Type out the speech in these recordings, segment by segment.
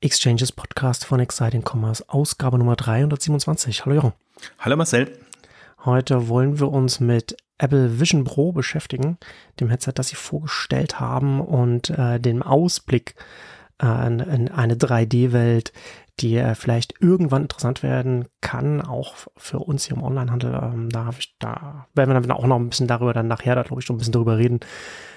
Exchanges Podcast von Exciting Commerce, Ausgabe Nummer 327. Hallo Jochen. Hallo Marcel. Heute wollen wir uns mit Apple Vision Pro beschäftigen, dem Headset, das sie vorgestellt haben und äh, dem Ausblick äh, in, in eine 3D-Welt, die äh, vielleicht irgendwann interessant werden kann, auch für uns hier im Onlinehandel. Ähm, da, ich, da werden wir dann auch noch ein bisschen darüber dann nachher, da glaube ich, schon ein bisschen darüber reden,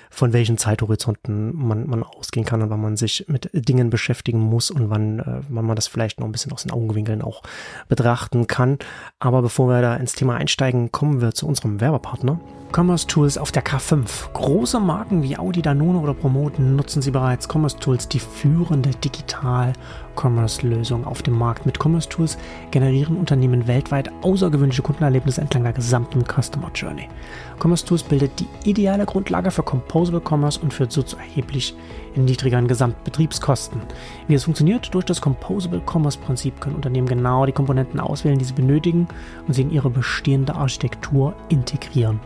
von welchen Zeithorizonten man, man ausgehen kann und wann man sich mit Dingen beschäftigen muss und wann, äh, wann man das vielleicht noch ein bisschen aus den Augenwinkeln auch betrachten kann. Aber bevor wir da ins Thema einsteigen, kommen wir zu unserem Werbepartner. Commerce Tools auf der K5. Große Marken wie Audi, Danone oder Promoten nutzen sie bereits. Commerce Tools, die führende Digital-Commerce-Lösung auf dem Markt. Mit Commerce Tools generieren Unternehmen weltweit außergewöhnliche Kundenerlebnisse entlang der gesamten Customer Journey. Commerce Tools bildet die ideale Grundlage für Composable Commerce und führt so zu erheblich niedrigeren Gesamtbetriebskosten. Wie es funktioniert? Durch das Composable Commerce Prinzip können Unternehmen genau die Komponenten auswählen, die sie benötigen und sie in ihre bestehende Architektur integrieren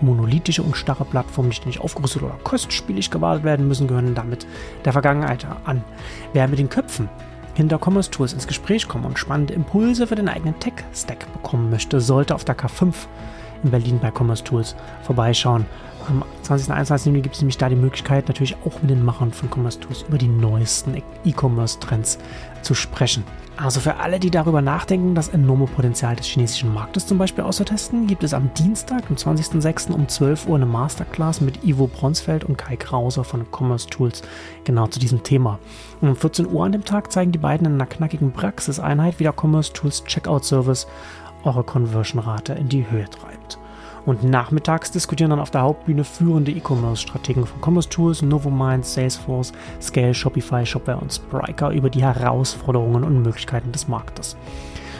monolithische und starre Plattformen, die ständig aufgerüstet oder kostspielig gewartet werden müssen, gehören damit der Vergangenheit an. Wer mit den Köpfen hinter Commerce Tools ins Gespräch kommen und spannende Impulse für den eigenen Tech-Stack bekommen möchte, sollte auf der K5 in Berlin bei Commerce Tools vorbeischauen. Am 20. und 21. Juni gibt es nämlich da die Möglichkeit, natürlich auch mit den Machern von Commerce Tools über die neuesten E-Commerce-Trends zu sprechen. Also für alle, die darüber nachdenken, das enorme Potenzial des chinesischen Marktes zum Beispiel auszutesten, gibt es am Dienstag, am 20.06. um 12 Uhr eine Masterclass mit Ivo Bronsfeld und Kai Krauser von Commerce Tools genau zu diesem Thema. Und um 14 Uhr an dem Tag zeigen die beiden in einer knackigen Praxiseinheit, wie der Commerce Tools Checkout Service eure Conversion-Rate in die Höhe treibt. Und nachmittags diskutieren dann auf der Hauptbühne führende E-Commerce-Strategen von Commerce Tools, Novomind, Salesforce, Scale, Shopify, Shopware und Spryker über die Herausforderungen und Möglichkeiten des Marktes.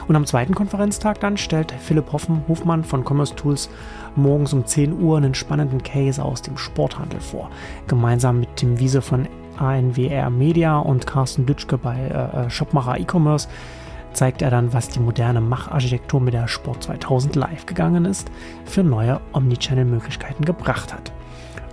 Und am zweiten Konferenztag dann stellt Philipp Hoffen, Hofmann von Commerce Tools morgens um 10 Uhr einen spannenden Case aus dem Sporthandel vor. Gemeinsam mit Tim Wiese von ANWR Media und Carsten Dütschke bei äh, äh Shopmacher E-Commerce zeigt er dann, was die moderne Macharchitektur mit der Sport 2000 live gegangen ist, für neue Omnichannel-Möglichkeiten gebracht hat.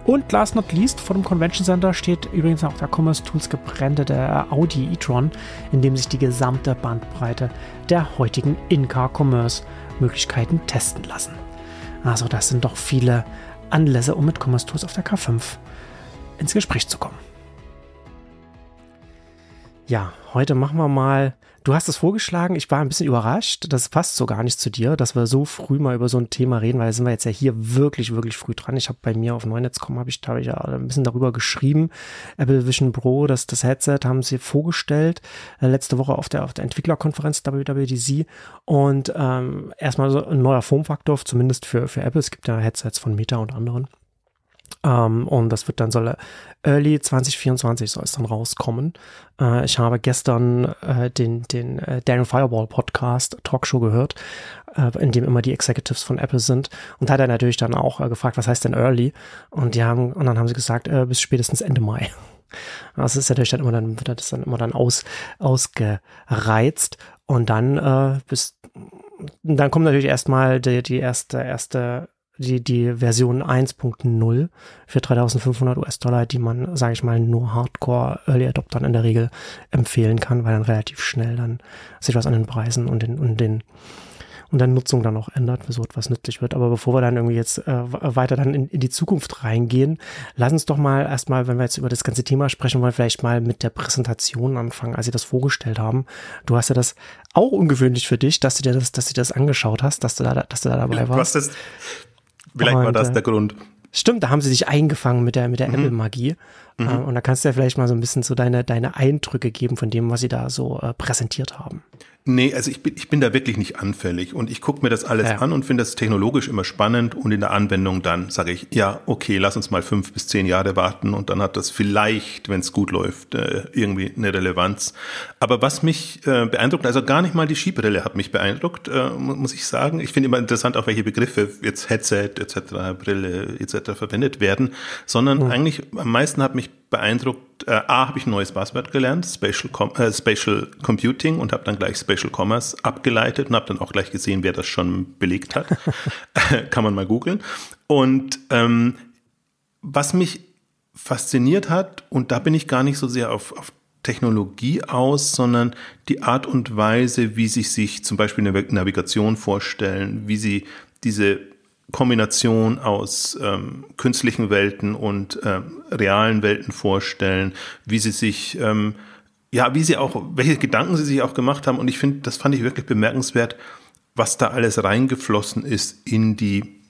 Und last not least, vor dem Convention Center steht übrigens auch der Commerce Tools gebrandete Audi e-tron, in dem sich die gesamte Bandbreite der heutigen In-Car-Commerce-Möglichkeiten testen lassen. Also das sind doch viele Anlässe, um mit Commerce Tools auf der K5 ins Gespräch zu kommen. Ja, heute machen wir mal Du hast es vorgeschlagen, ich war ein bisschen überrascht, das passt so gar nicht zu dir, dass wir so früh mal über so ein Thema reden, weil da sind wir jetzt ja hier wirklich, wirklich früh dran. Ich habe bei mir auf Neunetz.com habe ich, hab ich ja ein bisschen darüber geschrieben. Apple Vision Pro, das, das Headset haben sie vorgestellt, äh, letzte Woche auf der, auf der Entwicklerkonferenz WWDC und ähm, erstmal so ein neuer Formfaktor, zumindest für, für Apple. Es gibt ja Headsets von Meta und anderen. Um, ähm, und das wird dann soll Early 2024 soll es dann rauskommen. Uh, ich habe gestern uh, den, den uh, Daniel Fireball Podcast Talkshow gehört, in dem immer die Executives von Apple sind. Und hat er natürlich dann auch gefragt, was heißt denn Early? Und die haben, und dann haben sie gesagt, bis spätestens Ende Mai. Das ist natürlich dann immer dann, wird das dann immer dann aus, ausgereizt. Und dann, bis, dann kommt natürlich erstmal die, die erste, erste die, die Version 1.0 für 3500 US-Dollar, die man, sage ich mal, nur Hardcore Early Adoptern in der Regel empfehlen kann, weil dann relativ schnell dann sich was an den Preisen und den, und den, und der Nutzung dann auch ändert, so etwas nützlich wird. Aber bevor wir dann irgendwie jetzt äh, weiter dann in, in die Zukunft reingehen, lass uns doch mal erstmal, wenn wir jetzt über das ganze Thema sprechen wollen, vielleicht mal mit der Präsentation anfangen, als sie das vorgestellt haben. Du hast ja das auch ungewöhnlich für dich, dass du dir das, dass du das angeschaut hast, dass du da, dass du da dabei warst. Du hast das Vielleicht und, war das der Grund. Stimmt, da haben sie sich eingefangen mit der, mit der mhm. Apple-Magie. Mhm. Äh, und da kannst du ja vielleicht mal so ein bisschen so deine, deine Eindrücke geben von dem, was sie da so äh, präsentiert haben. Nee, also ich bin, ich bin da wirklich nicht anfällig und ich gucke mir das alles ja. an und finde das technologisch immer spannend und in der Anwendung dann sage ich, ja, okay, lass uns mal fünf bis zehn Jahre warten und dann hat das vielleicht, wenn es gut läuft, äh, irgendwie eine Relevanz. Aber was mich äh, beeindruckt, also gar nicht mal die Skibrille hat mich beeindruckt, äh, muss ich sagen. Ich finde immer interessant, auf welche Begriffe jetzt Headset etc., Brille etc. verwendet werden, sondern mhm. eigentlich am meisten hat mich beeindruckt. Äh, A, habe ich ein neues Buzzword gelernt, Spatial, Com äh, Spatial Computing und habe dann gleich Spatial Commerce abgeleitet und habe dann auch gleich gesehen, wer das schon belegt hat. Kann man mal googeln. Und ähm, was mich fasziniert hat, und da bin ich gar nicht so sehr auf, auf Technologie aus, sondern die Art und Weise, wie sie sich zum Beispiel eine Navigation vorstellen, wie sie diese Kombination aus ähm, künstlichen Welten und ähm, realen Welten vorstellen, wie sie sich, ähm, ja, wie sie auch, welche Gedanken sie sich auch gemacht haben. Und ich finde, das fand ich wirklich bemerkenswert, was da alles reingeflossen ist in die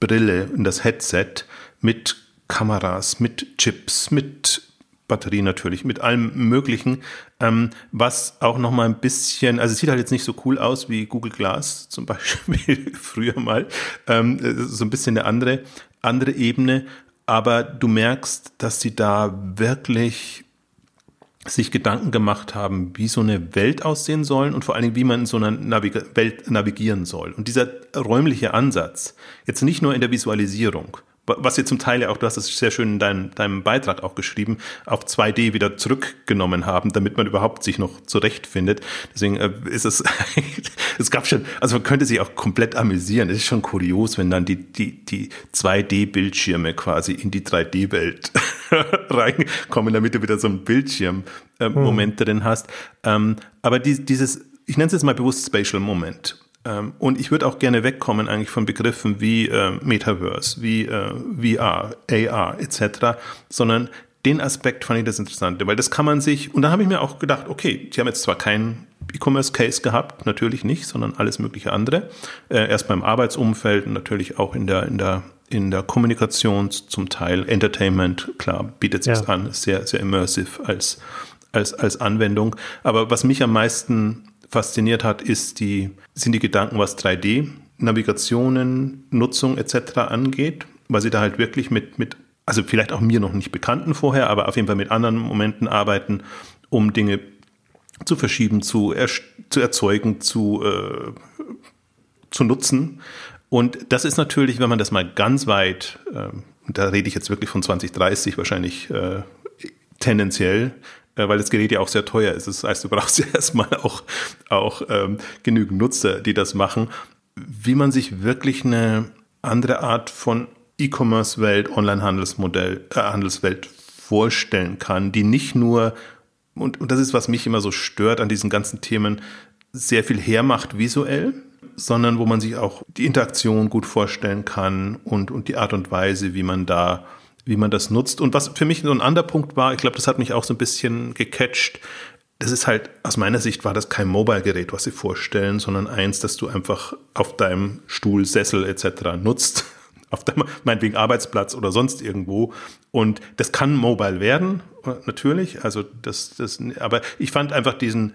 Brille, in das Headset mit Kameras, mit Chips, mit Batterie natürlich, mit allem Möglichen, ähm, was auch noch mal ein bisschen, also es sieht halt jetzt nicht so cool aus wie Google Glass zum Beispiel früher mal, ähm, so ein bisschen eine andere, andere Ebene, aber du merkst, dass sie da wirklich sich Gedanken gemacht haben, wie so eine Welt aussehen soll und vor allen Dingen, wie man in so einer Navig Welt navigieren soll. Und dieser räumliche Ansatz, jetzt nicht nur in der Visualisierung, was ihr zum Teil ja auch, du hast es sehr schön in deinem, deinem Beitrag auch geschrieben, auf 2D wieder zurückgenommen haben, damit man überhaupt sich noch zurechtfindet. Deswegen äh, ist es, es gab schon, also man könnte sich auch komplett amüsieren. Es ist schon kurios, wenn dann die, die, die 2D-Bildschirme quasi in die 3D-Welt reinkommen, damit du wieder so einen Bildschirm-Moment äh, hm. drin hast. Ähm, aber die, dieses, ich nenne es jetzt mal bewusst Spatial Moment. Ähm, und ich würde auch gerne wegkommen eigentlich von Begriffen wie äh, Metaverse, wie äh, VR, AR etc., sondern den Aspekt fand ich das Interessante, weil das kann man sich, und da habe ich mir auch gedacht, okay, die haben jetzt zwar keinen E-Commerce-Case gehabt, natürlich nicht, sondern alles mögliche andere. Äh, erst beim Arbeitsumfeld und natürlich auch in der, in der, in der Kommunikation zum Teil. Entertainment, klar, bietet sich ja. an, ist sehr, sehr immersive als, als, als Anwendung. Aber was mich am meisten fasziniert hat, ist die, sind die Gedanken, was 3D, Navigationen, Nutzung etc. angeht, weil sie da halt wirklich mit, mit, also vielleicht auch mir noch nicht bekannten vorher, aber auf jeden Fall mit anderen Momenten arbeiten, um Dinge zu verschieben, zu, er, zu erzeugen, zu, äh, zu nutzen. Und das ist natürlich, wenn man das mal ganz weit, äh, da rede ich jetzt wirklich von 2030 wahrscheinlich äh, tendenziell, weil das Gerät ja auch sehr teuer ist. Das heißt, du brauchst ja erstmal auch, auch ähm, genügend Nutzer, die das machen. Wie man sich wirklich eine andere Art von E-Commerce-Welt, Online-Handelsmodell, äh, Handelswelt vorstellen kann, die nicht nur, und, und das ist, was mich immer so stört an diesen ganzen Themen, sehr viel hermacht visuell, sondern wo man sich auch die Interaktion gut vorstellen kann und, und die Art und Weise, wie man da wie man das nutzt. Und was für mich so ein anderer Punkt war, ich glaube, das hat mich auch so ein bisschen gecatcht. Das ist halt, aus meiner Sicht war das kein Mobile-Gerät, was sie vorstellen, sondern eins, das du einfach auf deinem Stuhl, Sessel etc. nutzt. Auf deinem, meinetwegen Arbeitsplatz oder sonst irgendwo. Und das kann mobile werden, natürlich. Also das, das, aber ich fand einfach diesen,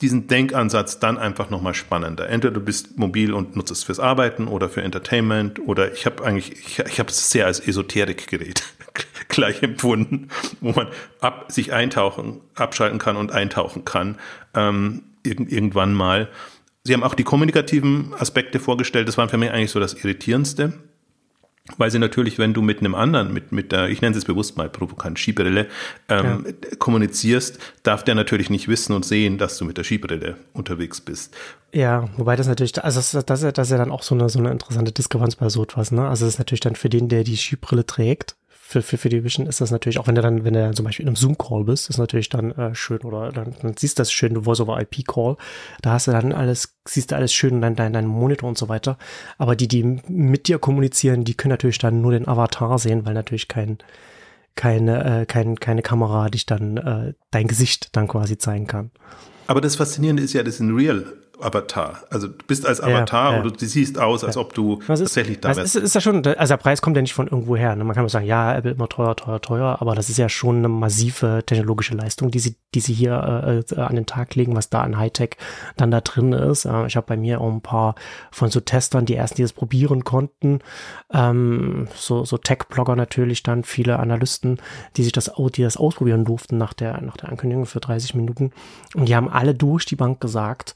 diesen Denkansatz dann einfach nochmal spannender. Entweder du bist mobil und nutzt es fürs Arbeiten oder für Entertainment oder ich habe eigentlich, ich, ich habe es sehr als Esoterikgerät gleich empfunden, wo man ab, sich eintauchen, abschalten kann und eintauchen kann, ähm, irg irgendwann mal. Sie haben auch die kommunikativen Aspekte vorgestellt, das war für mich eigentlich so das Irritierendste weil sie natürlich, wenn du mit einem anderen, mit, mit der, ich nenne es bewusst mal provokant, Skibrille, ähm, ja. kommunizierst, darf der natürlich nicht wissen und sehen, dass du mit der Skibrille unterwegs bist. Ja, wobei das natürlich, also das, das, das ist ja dann auch so eine, so eine interessante Diskrepanz bei so etwas, ne? Also das ist natürlich dann für den, der die Skibrille trägt, für, für, für die Vision ist das natürlich, auch wenn du dann, wenn du zum Beispiel in einem Zoom-Call bist, ist natürlich dann äh, schön oder dann, dann siehst du das schön, du Voice-over-IP-Call, da hast du dann alles, siehst du alles schön, dein, dein, dein Monitor und so weiter. Aber die, die mit dir kommunizieren, die können natürlich dann nur den Avatar sehen, weil natürlich kein, keine, äh, kein, keine Kamera dich dann, äh, dein Gesicht dann quasi zeigen kann. Aber das Faszinierende ist ja, das in Real Avatar. Also du bist als Avatar ja, ja. und du siehst aus, als ob du ist, tatsächlich da bist. Ist, ist ja schon, also der Preis kommt ja nicht von irgendwo her. Ne? Man kann auch sagen, ja, Apple immer teuer, teuer, teuer, aber das ist ja schon eine massive technologische Leistung, die sie, die sie hier äh, an den Tag legen, was da an Hightech dann da drin ist. Äh, ich habe bei mir auch ein paar von so Testern, die ersten, die das probieren konnten, ähm, so, so Tech-Blogger natürlich dann, viele Analysten, die sich das, die das ausprobieren durften nach der, nach der Ankündigung für 30 Minuten. Und die haben alle durch die Bank gesagt,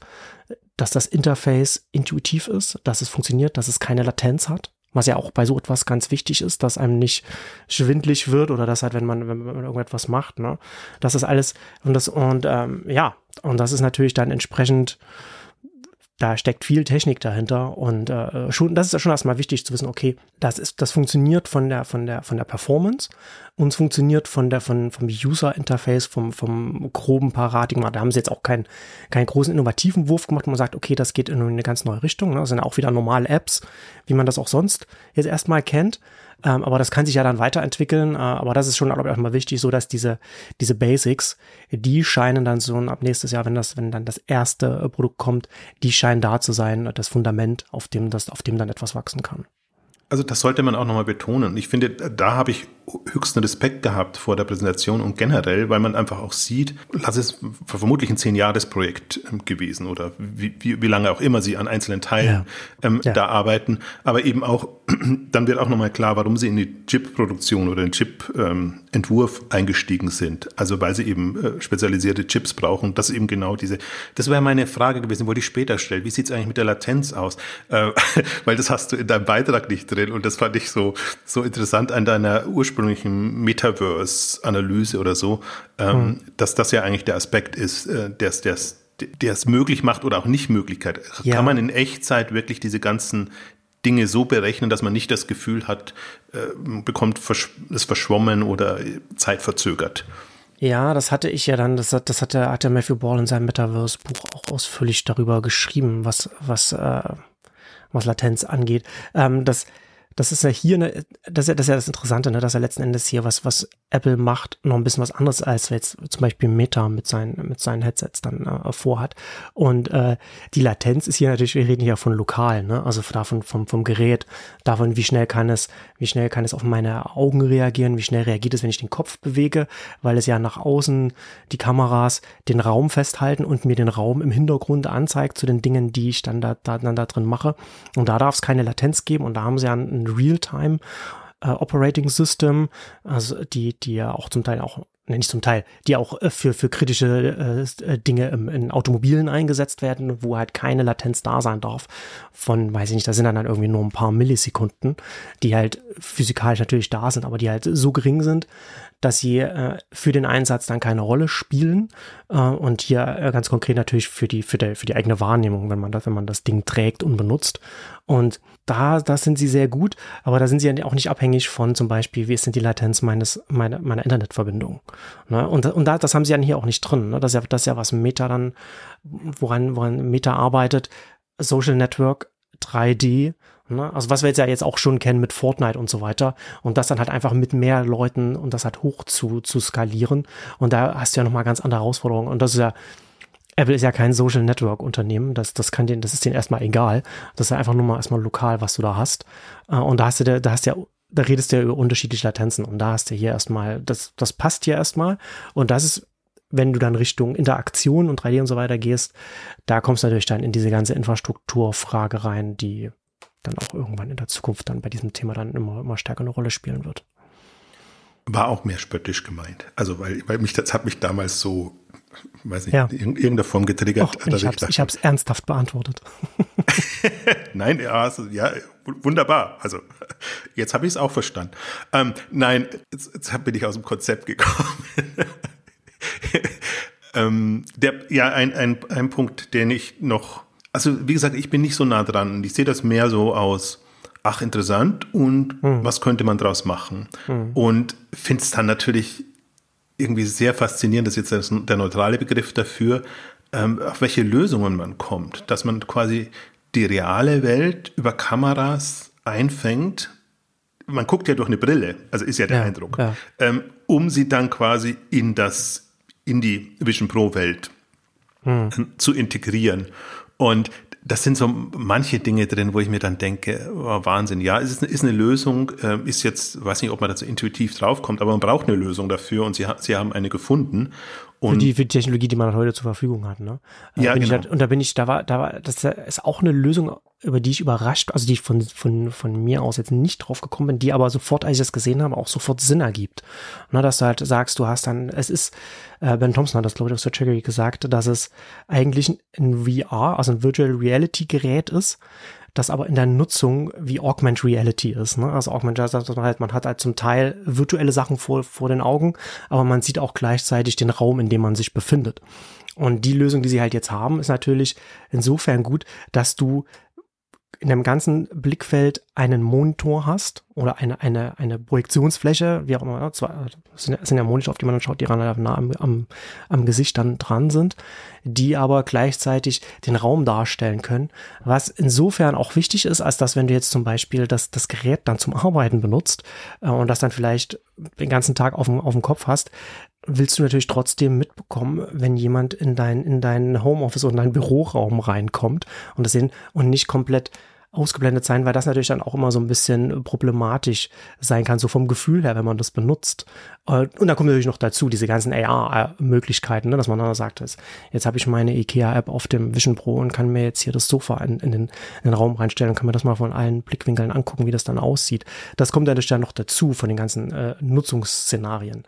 dass das Interface intuitiv ist, dass es funktioniert, dass es keine Latenz hat. Was ja auch bei so etwas ganz wichtig ist, dass einem nicht schwindlig wird oder dass halt, wenn man, wenn man irgendetwas macht, ne, das ist alles und das und ähm, ja und das ist natürlich dann entsprechend da steckt viel Technik dahinter und äh, schon, das ist ja schon erstmal wichtig zu wissen, okay, das ist, das funktioniert von der, von der, von der Performance und es funktioniert von der, von, vom User Interface, vom, vom groben Paradigma. Da haben sie jetzt auch keinen, keinen großen innovativen Wurf gemacht, wo man sagt, okay, das geht in eine ganz neue Richtung. Ne? Das sind auch wieder normale Apps, wie man das auch sonst jetzt erstmal kennt. Ähm, aber das kann sich ja dann weiterentwickeln. Äh, aber das ist schon, glaube ich, auch mal wichtig, so dass diese, diese Basics, die scheinen dann so ab nächstes Jahr, wenn das, wenn dann das erste äh, Produkt kommt, die scheinen da zu sein, das Fundament, auf dem das, auf dem dann etwas wachsen kann. Also das sollte man auch nochmal betonen. Ich finde, da habe ich höchsten Respekt gehabt vor der Präsentation und generell, weil man einfach auch sieht, das ist vermutlich ein Zehn-Jahres-Projekt ähm, gewesen oder wie, wie, wie lange auch immer sie an einzelnen Teilen ja. Ähm, ja. da arbeiten. Aber eben auch, dann wird auch nochmal klar, warum sie in die Chip-Produktion oder den Chip-Entwurf ähm, eingestiegen sind. Also weil sie eben äh, spezialisierte Chips brauchen. Das ist eben genau diese, das wäre meine Frage gewesen, wollte ich später stellen. Wie sieht es eigentlich mit der Latenz aus? Äh, weil das hast du in deinem Beitrag nicht drin drin und das fand ich so, so interessant an deiner ursprünglichen Metaverse-Analyse oder so, ähm, hm. dass das ja eigentlich der Aspekt ist, äh, der es möglich macht oder auch nicht Möglichkeit. Ja. Kann man in Echtzeit wirklich diese ganzen Dinge so berechnen, dass man nicht das Gefühl hat, äh, bekommt es verschwommen oder zeitverzögert? Ja, das hatte ich ja dann, das hat, das hat der, hat der Matthew Ball in seinem Metaverse-Buch auch ausführlich darüber geschrieben, was, was, äh, was Latenz angeht. Ähm, das, das ist ja hier, eine, das, ist ja, das ist ja das Interessante, ne, dass er letzten Endes hier was, was Apple macht, noch ein bisschen was anderes als jetzt zum Beispiel Meta mit seinen, mit seinen Headsets dann äh, vorhat. Und äh, die Latenz ist hier natürlich, wir reden hier von lokal, ne? also davon vom, vom Gerät, davon, wie schnell kann es, wie schnell kann es auf meine Augen reagieren, wie schnell reagiert es, wenn ich den Kopf bewege, weil es ja nach außen die Kameras den Raum festhalten und mir den Raum im Hintergrund anzeigt zu den Dingen, die ich dann da, da, dann da drin mache. Und da darf es keine Latenz geben und da haben sie ja ein Realtime äh, Operating System, also die, die ja auch zum Teil auch ne, nicht zum Teil, die auch äh, für, für kritische äh, äh Dinge im, in Automobilen eingesetzt werden, wo halt keine Latenz da sein darf. Von, weiß ich nicht, da sind dann, dann irgendwie nur ein paar Millisekunden, die halt physikalisch natürlich da sind, aber die halt so gering sind, dass sie äh, für den Einsatz dann keine Rolle spielen äh, und hier äh, ganz konkret natürlich für die für die, für die eigene Wahrnehmung, wenn man das wenn man das Ding trägt und benutzt und da da sind sie sehr gut, aber da sind sie ja auch nicht abhängig von zum Beispiel wie ist denn die Latenz meines meiner meiner Internetverbindung ne? und und da das haben sie ja hier auch nicht drin, ne? das ist ja das ist ja was Meta dann woran woran Meta arbeitet Social Network 3D Ne? Also was wir jetzt ja jetzt auch schon kennen mit Fortnite und so weiter. Und das dann halt einfach mit mehr Leuten und das halt hoch zu, zu skalieren. Und da hast du ja nochmal ganz andere Herausforderungen. Und das ist ja, Apple ist ja kein Social Network Unternehmen. Das, das kann den, das ist denen erstmal egal. Das ist ja einfach nur mal erstmal lokal, was du da hast. Äh, und da hast du, da hast du ja da redest du ja über unterschiedliche Latenzen und da hast du hier erstmal, das, das passt hier erstmal und das ist, wenn du dann Richtung Interaktion und 3D und so weiter gehst, da kommst du natürlich dann in diese ganze Infrastrukturfrage rein, die dann auch irgendwann in der Zukunft dann bei diesem Thema dann immer, immer stärker eine Rolle spielen wird. War auch mehr spöttisch gemeint. Also, weil, weil mich, das hat mich damals so, weiß nicht, ja. in irgendeiner Form getriggert. Och, ich habe es ernsthaft beantwortet. nein, ja, also, ja, wunderbar. Also, jetzt habe ich es auch verstanden. Ähm, nein, jetzt, jetzt bin ich aus dem Konzept gekommen. ähm, der, ja, ein, ein, ein Punkt, den ich noch also wie gesagt, ich bin nicht so nah dran. Ich sehe das mehr so aus, ach interessant und hm. was könnte man daraus machen? Hm. Und finde es dann natürlich irgendwie sehr faszinierend, das ist jetzt der neutrale Begriff dafür, ähm, auf welche Lösungen man kommt. Dass man quasi die reale Welt über Kameras einfängt. Man guckt ja durch eine Brille, also ist ja der ja, Eindruck, ja. Ähm, um sie dann quasi in das, in die Vision Pro Welt hm. zu integrieren. Und das sind so manche Dinge drin, wo ich mir dann denke, oh, Wahnsinn. Ja, es ist, ist eine Lösung, äh, ist jetzt, weiß nicht, ob man dazu intuitiv draufkommt, aber man braucht eine Lösung dafür und sie, sie haben eine gefunden. Und für die, für die Technologie, die man heute zur Verfügung hat, ne? Äh, ja, genau. Halt, und da bin ich, da war, da war, das ist auch eine Lösung, über die ich überrascht, also die ich von, von, von mir aus jetzt nicht drauf gekommen bin, die aber sofort, als ich das gesehen habe, auch sofort Sinn ergibt. Ne, dass du halt sagst, du hast dann, es ist, äh, Ben Thompson hat das, glaube ich, auf Searchery gesagt, dass es eigentlich ein VR, also ein Virtual Reality Gerät ist, das aber in der Nutzung wie Augmented Reality ist. Ne? Also Augmented Reality, man, halt, man hat halt zum Teil virtuelle Sachen vor, vor den Augen, aber man sieht auch gleichzeitig den Raum, in dem man sich befindet. Und die Lösung, die sie halt jetzt haben, ist natürlich insofern gut, dass du in dem ganzen Blickfeld einen Monitor hast oder eine, eine, eine Projektionsfläche, wie auch immer, zwar sind, sind ja Monitor, auf die man dann schaut, die relativ nah am, am, am Gesicht dann dran sind, die aber gleichzeitig den Raum darstellen können, was insofern auch wichtig ist, als dass wenn du jetzt zum Beispiel das, das Gerät dann zum Arbeiten benutzt äh, und das dann vielleicht den ganzen Tag auf dem, auf dem Kopf hast, willst du natürlich trotzdem mitbekommen, wenn jemand in dein, in dein Homeoffice oder in deinen Büroraum reinkommt und das sehen und nicht komplett ausgeblendet sein, weil das natürlich dann auch immer so ein bisschen problematisch sein kann, so vom Gefühl her, wenn man das benutzt. Äh, und dann kommt natürlich noch dazu diese ganzen AR-Möglichkeiten, ne, dass man dann sagt, jetzt habe ich meine IKEA-App auf dem Vision Pro und kann mir jetzt hier das Sofa in, in, den, in den Raum reinstellen und kann mir das mal von allen Blickwinkeln angucken, wie das dann aussieht. Das kommt natürlich dann noch dazu von den ganzen äh, Nutzungsszenarien.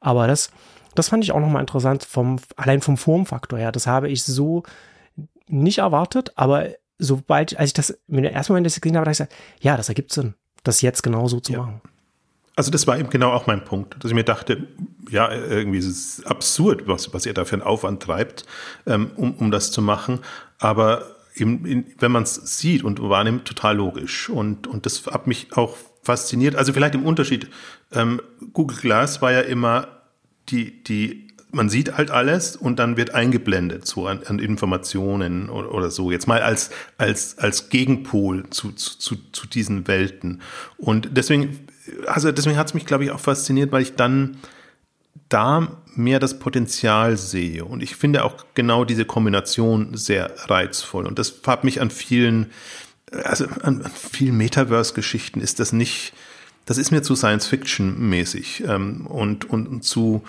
Aber das, das fand ich auch nochmal interessant, vom, allein vom Formfaktor her. Das habe ich so nicht erwartet, aber sobald, als ich das im ersten Moment das gesehen habe, habe ich gesagt, ja, das ergibt Sinn, das jetzt genau so zu ja. machen. Also das war eben genau auch mein Punkt, dass ich mir dachte, ja, irgendwie ist es absurd, was, was ihr da für einen Aufwand treibt, ähm, um, um das zu machen. Aber eben, in, wenn man es sieht und wahrnimmt, total logisch. Und, und das hat mich auch fasziniert. Also vielleicht im Unterschied, ähm, Google Glass war ja immer die, die man sieht halt alles und dann wird eingeblendet so an, an Informationen oder, oder, so. Jetzt mal als, als, als Gegenpol zu, zu, zu diesen Welten. Und deswegen, also deswegen hat es mich, glaube ich, auch fasziniert, weil ich dann da mehr das Potenzial sehe. Und ich finde auch genau diese Kombination sehr reizvoll. Und das hat mich an vielen, also an, an vielen Metaverse-Geschichten ist das nicht, das ist mir zu Science-Fiction-mäßig ähm, und, und, und zu,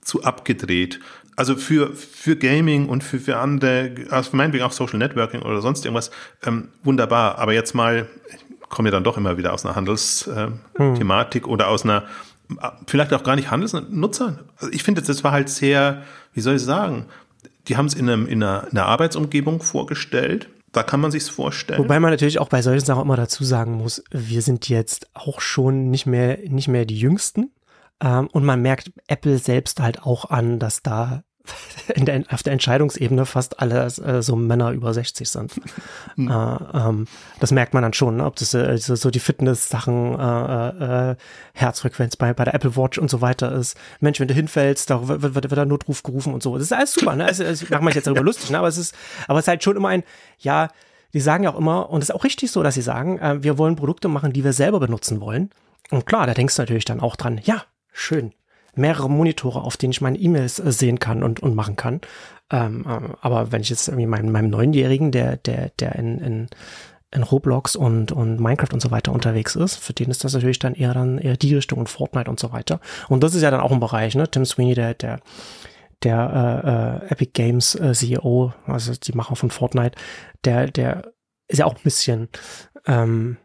zu abgedreht. Also für, für Gaming und für, für andere, also meinetwegen auch Social Networking oder sonst irgendwas, ähm, wunderbar. Aber jetzt mal, ich komme ja dann doch immer wieder aus einer Handelsthematik äh, hm. oder aus einer, vielleicht auch gar nicht Handelsnutzer. Also ich finde, das war halt sehr, wie soll ich sagen, die haben es in, einem, in, einer, in einer Arbeitsumgebung vorgestellt. Da kann man sich's vorstellen. Wobei man natürlich auch bei solchen Sachen immer dazu sagen muss, wir sind jetzt auch schon nicht mehr, nicht mehr die Jüngsten. Ähm, und man merkt Apple selbst halt auch an, dass da der, auf der Entscheidungsebene fast alle äh, so Männer über 60 sind. Mhm. Äh, ähm, das merkt man dann schon, ne? ob das äh, so, so die Fitness-Sachen, äh, äh, Herzfrequenz bei, bei der Apple Watch und so weiter ist. Mensch, wenn du hinfällst, da wird, wird, wird der Notruf gerufen und so. Das ist alles super, ne? Also, also machen wir jetzt darüber lustig, ne? aber es ist, aber es ist halt schon immer ein, ja, die sagen ja auch immer, und es ist auch richtig so, dass sie sagen, äh, wir wollen Produkte machen, die wir selber benutzen wollen. Und klar, da denkst du natürlich dann auch dran, ja, schön. Mehrere Monitore, auf denen ich meine E-Mails äh, sehen kann und, und machen kann. Ähm, äh, aber wenn ich jetzt irgendwie meinem, meinem Neunjährigen, der, der, der in, in, in Roblox und, und Minecraft und so weiter unterwegs ist, für den ist das natürlich dann eher dann eher die Richtung und Fortnite und so weiter. Und das ist ja dann auch ein Bereich, ne? Tim Sweeney, der, der, der äh, äh, Epic Games äh, CEO, also die Macher von Fortnite, der, der ist ja auch ein bisschen, ähm,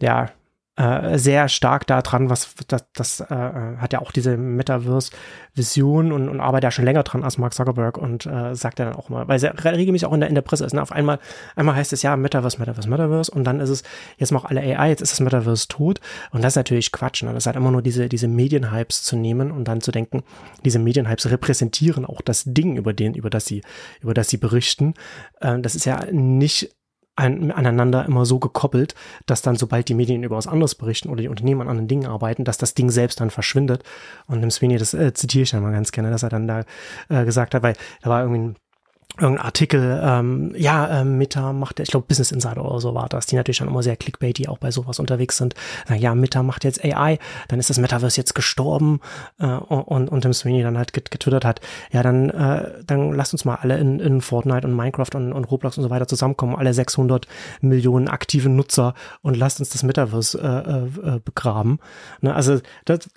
ja, äh, sehr stark daran, was das, das äh, hat ja auch diese Metaverse-Vision und, und arbeitet ja schon länger dran als Mark Zuckerberg und äh, sagt ja dann auch mal, weil er regelmäßig auch in der, in der Presse ist. Ne? Auf einmal, einmal heißt es ja Metaverse, Metaverse, Metaverse und dann ist es, jetzt machen alle AI, jetzt ist das Metaverse tot und das ist natürlich Quatsch. Ne? Das ist halt immer nur diese, diese Medienhypes zu nehmen und dann zu denken, diese Medienhypes repräsentieren auch das Ding, über den, über das sie, über das sie berichten. Äh, das ist ja nicht an, aneinander immer so gekoppelt, dass dann, sobald die Medien über was anderes berichten oder die Unternehmen an anderen Dingen arbeiten, dass das Ding selbst dann verschwindet. Und im Sweeney, das äh, zitiere ich dann mal ganz gerne, dass er dann da äh, gesagt hat, weil da war irgendwie ein irgendein Artikel, ähm, ja, ähm, Meta macht, ich glaube Business Insider oder so war das, die natürlich dann immer sehr clickbaity auch bei sowas unterwegs sind. Na ja, Meta macht jetzt AI, dann ist das Metaverse jetzt gestorben äh, und, und Tim Sweeney dann halt getwittert hat, ja, dann, äh, dann lasst uns mal alle in, in Fortnite und Minecraft und, und Roblox und so weiter zusammenkommen, alle 600 Millionen aktive Nutzer und lasst uns das Metaverse äh, äh, begraben. Ne, also das,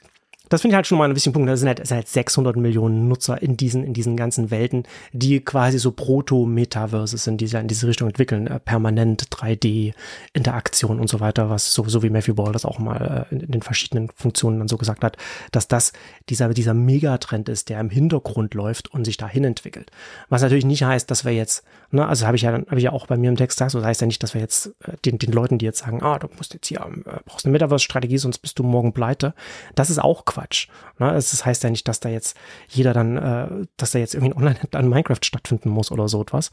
das finde ich halt schon mal ein wichtigen Punkt. Da sind halt, sind halt 600 Millionen Nutzer in diesen, in diesen ganzen Welten, die quasi so Proto-Metaverses sind, die sich in diese Richtung entwickeln. Äh, permanent 3D, Interaktion und so weiter, was so, so wie Matthew Ball das auch mal äh, in den verschiedenen Funktionen dann so gesagt hat, dass das dieser, dieser Megatrend ist, der im Hintergrund läuft und sich dahin entwickelt. Was natürlich nicht heißt, dass wir jetzt, ne, also habe ich ja, habe ich ja auch bei mir im Text gesagt, so das heißt ja nicht, dass wir jetzt äh, den, den Leuten, die jetzt sagen, ah, du musst jetzt hier, äh, brauchst eine Metaverse-Strategie, sonst bist du morgen pleite. Das ist auch Quatsch. Ne? Das heißt ja nicht, dass da jetzt jeder dann, äh, dass da jetzt irgendwie online an Minecraft stattfinden muss oder so etwas.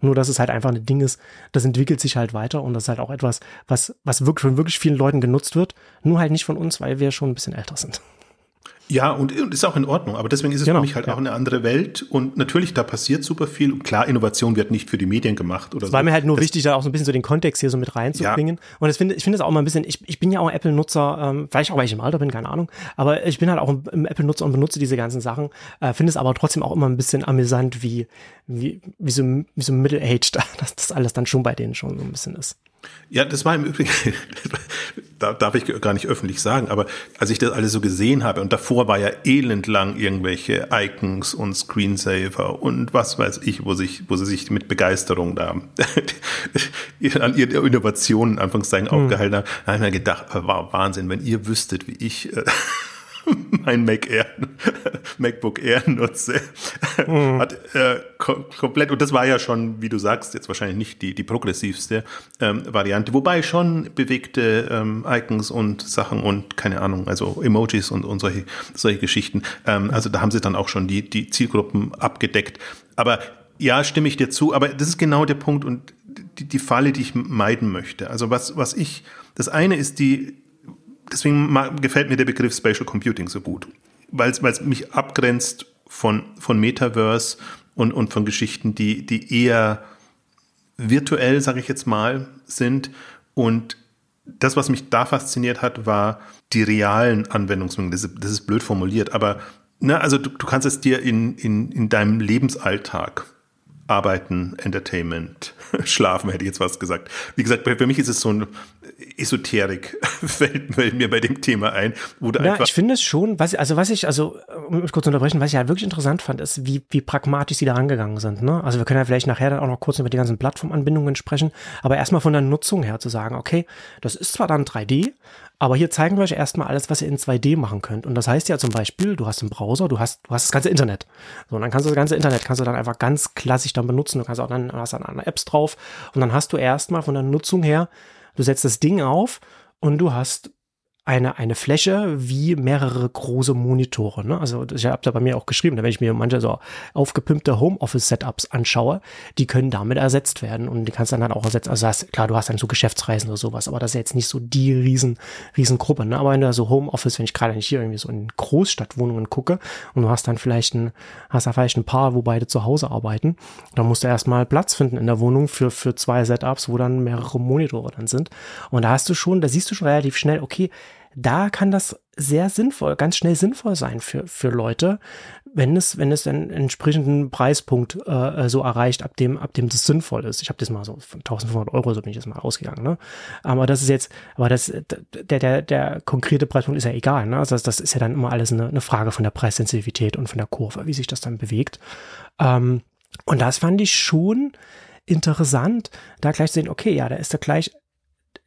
Nur, dass es halt einfach ein Ding ist, das entwickelt sich halt weiter und das ist halt auch etwas, was, was wirklich von wirklich vielen Leuten genutzt wird. Nur halt nicht von uns, weil wir schon ein bisschen älter sind. Ja, und, und ist auch in Ordnung. Aber deswegen ist es genau, für mich halt ja. auch eine andere Welt. Und natürlich, da passiert super viel. Und klar, Innovation wird nicht für die Medien gemacht oder es so. War mir halt nur das, wichtig, da auch so ein bisschen so den Kontext hier so mit reinzubringen. Ja. Und das finde, ich finde es auch mal ein bisschen, ich, ich bin ja auch Apple-Nutzer, ähm, vielleicht auch, weil ich im Alter bin, keine Ahnung. Aber ich bin halt auch ein, Apple-Nutzer und benutze diese ganzen Sachen. Äh, finde es aber trotzdem auch immer ein bisschen amüsant, wie, wie, wie so, wie so Middle-Aged, dass das alles dann schon bei denen schon so ein bisschen ist. Ja, das war im Übrigen, darf ich gar nicht öffentlich sagen, aber als ich das alles so gesehen habe, und davor war ja elendlang irgendwelche Icons und Screensaver und was weiß ich, wo sich, wo sie sich mit Begeisterung da an ihre Innovationen Anfangszeichen hm. aufgehalten haben, da habe ich mir gedacht, war Wahnsinn, wenn ihr wüsstet, wie ich äh, mein Mac Air, MacBook Air nutze, mhm. hat äh, kom komplett, und das war ja schon, wie du sagst, jetzt wahrscheinlich nicht die, die progressivste ähm, Variante, wobei schon bewegte ähm, Icons und Sachen und keine Ahnung, also Emojis und, und solche, solche Geschichten. Ähm, also da haben sie dann auch schon die, die Zielgruppen abgedeckt. Aber ja, stimme ich dir zu, aber das ist genau der Punkt und die, die Falle, die ich meiden möchte. Also was, was ich, das eine ist die deswegen gefällt mir der Begriff Spatial Computing so gut, weil es mich abgrenzt von, von Metaverse und, und von Geschichten, die, die eher virtuell, sage ich jetzt mal, sind. Und das, was mich da fasziniert hat, war die realen Anwendungsmengen. Das, das ist blöd formuliert, aber ne, also du, du kannst es dir in, in, in deinem Lebensalltag Arbeiten, Entertainment, Schlafen, hätte ich jetzt was gesagt. Wie gesagt, für mich ist es so ein Esoterik, fällt, fällt mir bei dem Thema ein. Ja, ich finde es schon, was, also was ich, also um mich kurz zu unterbrechen, was ich halt wirklich interessant fand, ist, wie, wie pragmatisch sie da rangegangen sind. Ne? Also wir können ja vielleicht nachher dann auch noch kurz über die ganzen Plattformanbindungen sprechen, aber erstmal von der Nutzung her zu sagen, okay, das ist zwar dann 3D, aber hier zeigen wir euch erstmal alles, was ihr in 2D machen könnt. Und das heißt ja zum Beispiel, du hast einen Browser, du hast, du hast das ganze Internet. So, und dann kannst du das ganze Internet, kannst du dann einfach ganz klassisch dann benutzen. Du kannst auch dann, hast dann andere Apps drauf. Und dann hast du erstmal von der Nutzung her, du setzt das Ding auf und du hast eine, eine Fläche wie mehrere große Monitore. Ne? Also ich habe da bei mir auch geschrieben, wenn ich mir manche so aufgepimpte Homeoffice-Setups anschaue, die können damit ersetzt werden und die kannst dann, dann auch ersetzen. Also hast, klar, du hast dann so Geschäftsreisen oder sowas, aber das ist jetzt nicht so die riesen, riesen Gruppe. Ne? Aber wenn du so Homeoffice, wenn ich gerade nicht hier irgendwie so in Großstadtwohnungen gucke und du hast dann vielleicht ein, hast da vielleicht ein Paar, wo beide zu Hause arbeiten, dann musst du erstmal Platz finden in der Wohnung für, für zwei Setups, wo dann mehrere Monitore dann sind. Und da hast du schon, da siehst du schon relativ schnell, okay, da kann das sehr sinnvoll, ganz schnell sinnvoll sein für, für Leute, wenn es, wenn es einen entsprechenden Preispunkt äh, so erreicht, ab dem, ab dem das sinnvoll ist. Ich habe das mal so von 1500 Euro, so bin ich jetzt mal ausgegangen. Ne? Aber das ist jetzt, aber das, der, der, der konkrete Preispunkt ist ja egal. Ne? Also das, das ist ja dann immer alles eine, eine Frage von der Preissensitivität und von der Kurve, wie sich das dann bewegt. Ähm, und das fand ich schon interessant, da gleich zu sehen, okay, ja, da ist da gleich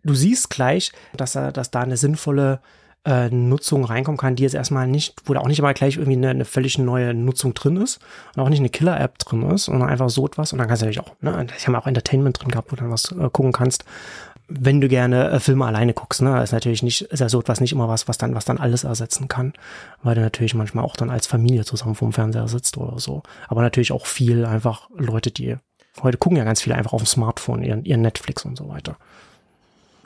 du siehst gleich, dass, er, dass da eine sinnvolle äh, Nutzung reinkommen kann, die jetzt erstmal nicht, wo da auch nicht immer gleich irgendwie eine, eine völlig neue Nutzung drin ist und auch nicht eine Killer-App drin ist, sondern einfach so etwas. Und dann kannst du natürlich auch, ne, ich habe auch Entertainment drin gehabt, wo du dann was äh, gucken kannst. Wenn du gerne äh, Filme alleine guckst, ne, ist natürlich nicht, ist ja so etwas nicht immer was, was dann, was dann alles ersetzen kann, weil du natürlich manchmal auch dann als Familie zusammen vorm Fernseher sitzt oder so. Aber natürlich auch viel einfach Leute, die heute gucken ja ganz viele einfach auf dem Smartphone, ihren, ihren Netflix und so weiter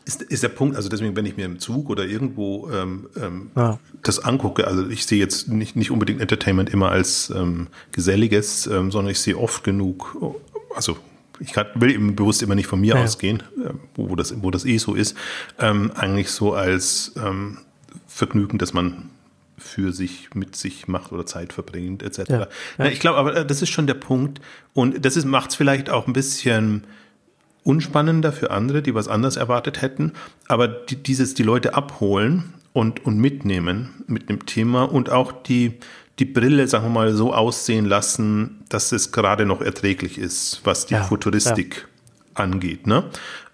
ist, ist der Punkt, also deswegen, wenn ich mir im Zug oder irgendwo ähm, ähm, ja. das angucke, also ich sehe jetzt nicht, nicht unbedingt Entertainment immer als ähm, geselliges, ähm, sondern ich sehe oft genug, also ich kann, will eben bewusst immer nicht von mir ja. ausgehen, äh, wo, das, wo das eh so ist, ähm, eigentlich so als ähm, Vergnügen, dass man für sich, mit sich macht oder Zeit verbringt, etc. Ja. Ich glaube, aber äh, das ist schon der Punkt. Und das macht es vielleicht auch ein bisschen unspannender für andere, die was anders erwartet hätten. Aber die, dieses, die Leute abholen und, und mitnehmen mit dem Thema und auch die, die Brille, sagen wir mal, so aussehen lassen, dass es gerade noch erträglich ist, was die ja, Futuristik ja. angeht. Ne?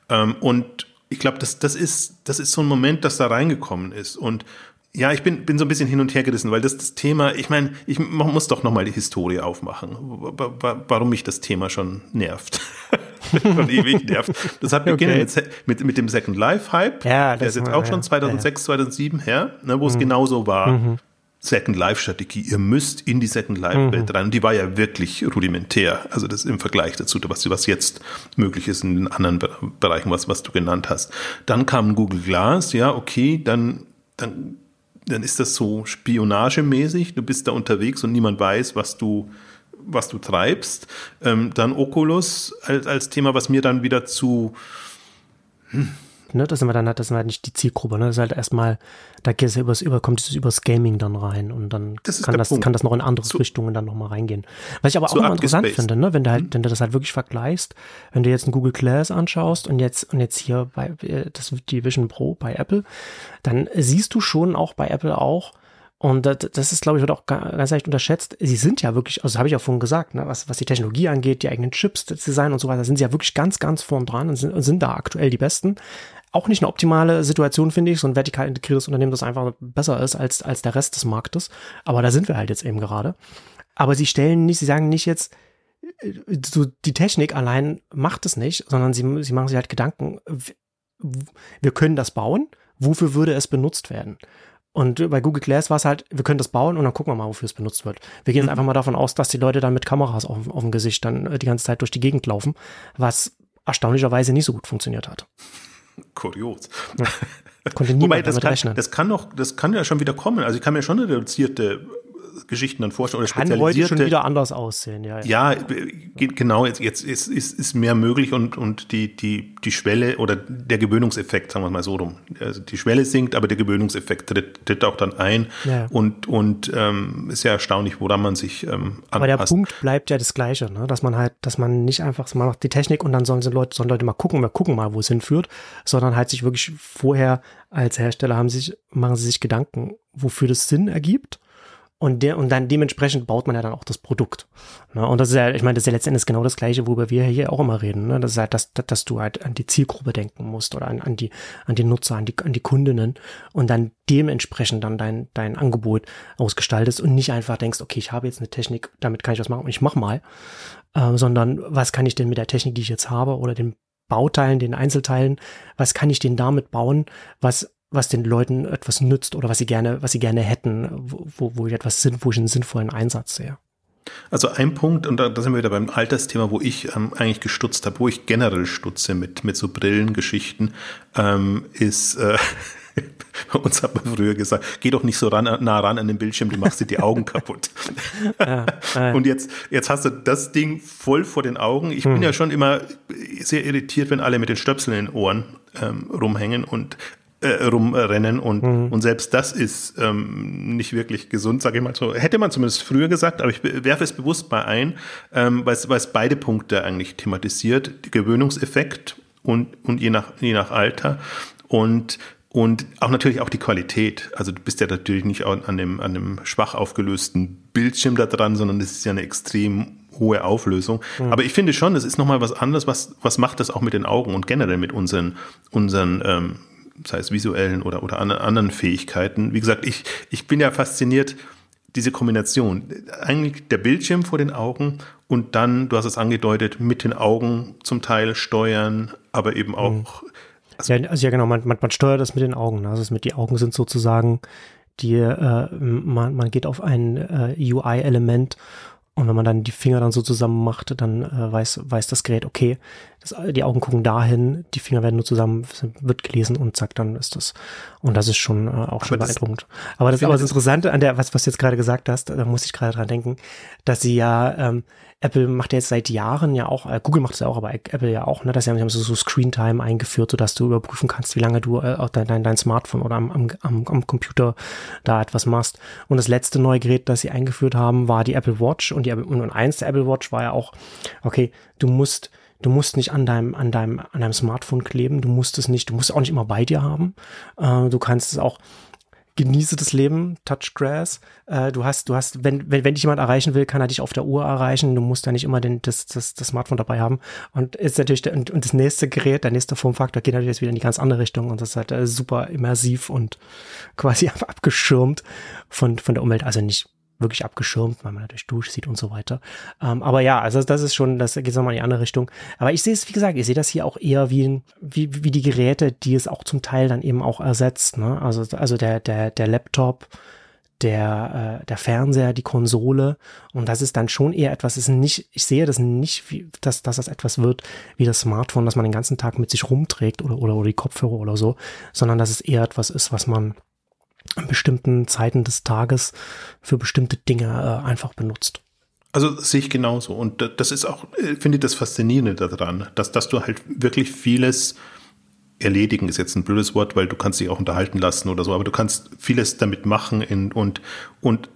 Ähm, und ich glaube, das, das, ist, das ist so ein Moment, das da reingekommen ist. Und ja, ich bin, bin so ein bisschen hin und her gerissen, weil das, das Thema, ich meine, ich muss doch nochmal die Historie aufmachen, warum mich das Thema schon nervt. schon ewig nervt. Das hat begonnen okay. mit, mit, mit dem Second Life Hype. Ja, der ist jetzt auch ja, schon 2006, ja. 2007 her, ne, wo mhm. es genauso war. Mhm. Second Life Strategie. Ihr müsst in die Second Life Welt mhm. rein. Die war ja wirklich rudimentär. Also das im Vergleich dazu, was, was jetzt möglich ist in den anderen Bereichen, was, was du genannt hast. Dann kam Google Glass. Ja, okay, dann, dann, dann ist das so spionagemäßig. Du bist da unterwegs und niemand weiß, was du, was du treibst. Ähm, dann Oculus als, als Thema, was mir dann wieder zu, hm, ne, das sind wir dann halt, das sind halt nicht die Zielgruppe, ne, das ist halt erstmal, da geht es ja übers, über, kommt dieses übers Gaming dann rein und dann das kann das, kann das noch in andere so, Richtungen dann nochmal reingehen. Was ich aber auch so interessant finde, ne, wenn du halt, hm. wenn du das halt wirklich vergleichst, wenn du jetzt ein Google Glass anschaust und jetzt, und jetzt hier bei, äh, das, die Vision Pro bei Apple, dann siehst du schon auch bei Apple auch, und das, ist, glaube ich, wird auch ganz leicht unterschätzt. Sie sind ja wirklich, also habe ich ja vorhin gesagt, ne, was, was die Technologie angeht, die eigenen Chips, das Design und so weiter, sind sie ja wirklich ganz, ganz vorn dran und sind, sind da aktuell die Besten auch nicht eine optimale Situation, finde ich. So ein vertikal integriertes Unternehmen, das einfach besser ist als, als der Rest des Marktes. Aber da sind wir halt jetzt eben gerade. Aber sie stellen nicht, sie sagen nicht jetzt, so die Technik allein macht es nicht, sondern sie, sie machen sich halt Gedanken, wir können das bauen, wofür würde es benutzt werden? Und bei Google Glass war es halt, wir können das bauen und dann gucken wir mal, wofür es benutzt wird. Wir gehen jetzt mhm. einfach mal davon aus, dass die Leute dann mit Kameras auf, auf dem Gesicht dann äh, die ganze Zeit durch die Gegend laufen, was erstaunlicherweise nicht so gut funktioniert hat. Kurios. Ja. Konnte Wobei, das kann, rechnen. das kann noch, das kann ja schon wieder kommen. Also ich kann mir schon eine reduzierte Geschichten dann vorstellen oder Kann heute schon wieder anders aussehen, ja. Ja, ja genau, jetzt, jetzt ist, ist, ist mehr möglich und, und die, die, die Schwelle oder der Gewöhnungseffekt, sagen wir mal so rum. Also die Schwelle sinkt, aber der Gewöhnungseffekt tritt, tritt auch dann ein ja. und, und ähm, ist ja erstaunlich, woran man sich ähm, anpasst. Aber der Punkt bleibt ja das Gleiche, ne? dass man halt, dass man nicht einfach, man macht die Technik und dann sollen sie Leute, sollen Leute mal gucken, wir gucken mal, wo es hinführt, sondern halt sich wirklich vorher als Hersteller haben sich, machen sie sich Gedanken, wofür das Sinn ergibt und, der, und dann dementsprechend baut man ja dann auch das Produkt. Ne? Und das ist ja, ich meine, das ist ja letztendlich genau das Gleiche, worüber wir hier auch immer reden. Ne? Das ist halt, dass, dass du halt an die Zielgruppe denken musst oder an, an, die, an die Nutzer, an die, an die Kundinnen und dann dementsprechend dann dein, dein Angebot ausgestaltest und nicht einfach denkst, okay, ich habe jetzt eine Technik, damit kann ich was machen und ich mach mal, äh, sondern was kann ich denn mit der Technik, die ich jetzt habe oder den Bauteilen, den Einzelteilen, was kann ich denn damit bauen, was was den Leuten etwas nützt oder was sie gerne, was sie gerne hätten, wo, wo ich etwas sinn, wo ich einen sinnvollen Einsatz sehe. Also ein Punkt, und da, da sind wir wieder beim Altersthema, wo ich ähm, eigentlich gestutzt habe, wo ich generell stutze mit, mit so Brillengeschichten, ähm, ist, äh, bei uns hat man früher gesagt, geh doch nicht so ran, nah ran an den Bildschirm, du machst dir die Augen kaputt. ja, ja. Und jetzt, jetzt hast du das Ding voll vor den Augen. Ich hm. bin ja schon immer sehr irritiert, wenn alle mit den Stöpseln in den Ohren ähm, rumhängen und äh, rumrennen und, mhm. und selbst das ist ähm, nicht wirklich gesund, sage ich mal so. Hätte man zumindest früher gesagt, aber ich werfe es bewusst mal ein, ähm, weil es beide Punkte eigentlich thematisiert, Gewöhnungseffekt und, und je, nach, je nach Alter und und auch natürlich auch die Qualität. Also du bist ja natürlich nicht an dem, an dem schwach aufgelösten Bildschirm da dran, sondern es ist ja eine extrem hohe Auflösung. Mhm. Aber ich finde schon, es ist nochmal was anderes, was, was macht das auch mit den Augen und generell mit unseren, unseren ähm, sei es visuellen oder, oder anderen Fähigkeiten. Wie gesagt, ich, ich bin ja fasziniert, diese Kombination. Eigentlich der Bildschirm vor den Augen und dann, du hast es angedeutet, mit den Augen zum Teil steuern, aber eben auch. Mhm. Also, ja, also ja, genau, man, man, man steuert das mit den Augen. Ne? Also mit die Augen sind sozusagen die, äh, man, man geht auf ein äh, UI-Element und wenn man dann die Finger dann so zusammen macht, dann äh, weiß, weiß das Gerät, okay, das, die Augen gucken dahin, die Finger werden nur zusammen, wird gelesen und zack, dann ist das. Und das ist schon äh, auch schon beeindruckend. Aber das, aber das Interessante an der, was, was du jetzt gerade gesagt hast, da muss ich gerade dran denken, dass sie ja ähm, Apple macht ja jetzt seit Jahren ja auch, äh, Google macht es ja auch, aber Apple ja auch, ne, dass sie haben so, so Screen Time eingeführt, sodass du überprüfen kannst, wie lange du äh, dein, dein, dein Smartphone oder am, am, am Computer da etwas machst. Und das letzte neue Gerät, das sie eingeführt haben, war die Apple Watch und die und eins der Apple Watch war ja auch, okay, du musst du musst nicht an deinem, an deinem, an deinem Smartphone kleben, du musst es nicht, du musst es auch nicht immer bei dir haben. Äh, du kannst es auch, genieße das Leben, touch grass. Äh, du hast, du hast, wenn, wenn, wenn dich jemand erreichen will, kann er dich auf der Uhr erreichen. Du musst da nicht immer den, das, das, das Smartphone dabei haben. Und ist natürlich, der, und, und das nächste Gerät, der nächste Formfaktor geht natürlich jetzt wieder in die ganz andere Richtung und das ist halt äh, super immersiv und quasi abgeschirmt von, von der Umwelt. Also nicht wirklich abgeschirmt, weil man natürlich durchsieht und so weiter. Ähm, aber ja, also das ist schon, das geht nochmal in die andere Richtung. Aber ich sehe es, wie gesagt, ich sehe das hier auch eher wie, ein, wie, wie die Geräte, die es auch zum Teil dann eben auch ersetzt. Ne? Also, also der, der, der Laptop, der, äh, der Fernseher, die Konsole. Und das ist dann schon eher etwas, ist nicht, ich sehe das nicht, wie, dass, dass das etwas wird wie das Smartphone, das man den ganzen Tag mit sich rumträgt oder, oder, oder die Kopfhörer oder so, sondern dass es eher etwas ist, was man an bestimmten Zeiten des Tages für bestimmte Dinge äh, einfach benutzt. Also sehe ich genauso. Und das ist auch, äh, finde ich, das Faszinierende daran, dass, dass du halt wirklich vieles erledigen ist jetzt ein blödes Wort, weil du kannst dich auch unterhalten lassen oder so, aber du kannst vieles damit machen in, und, und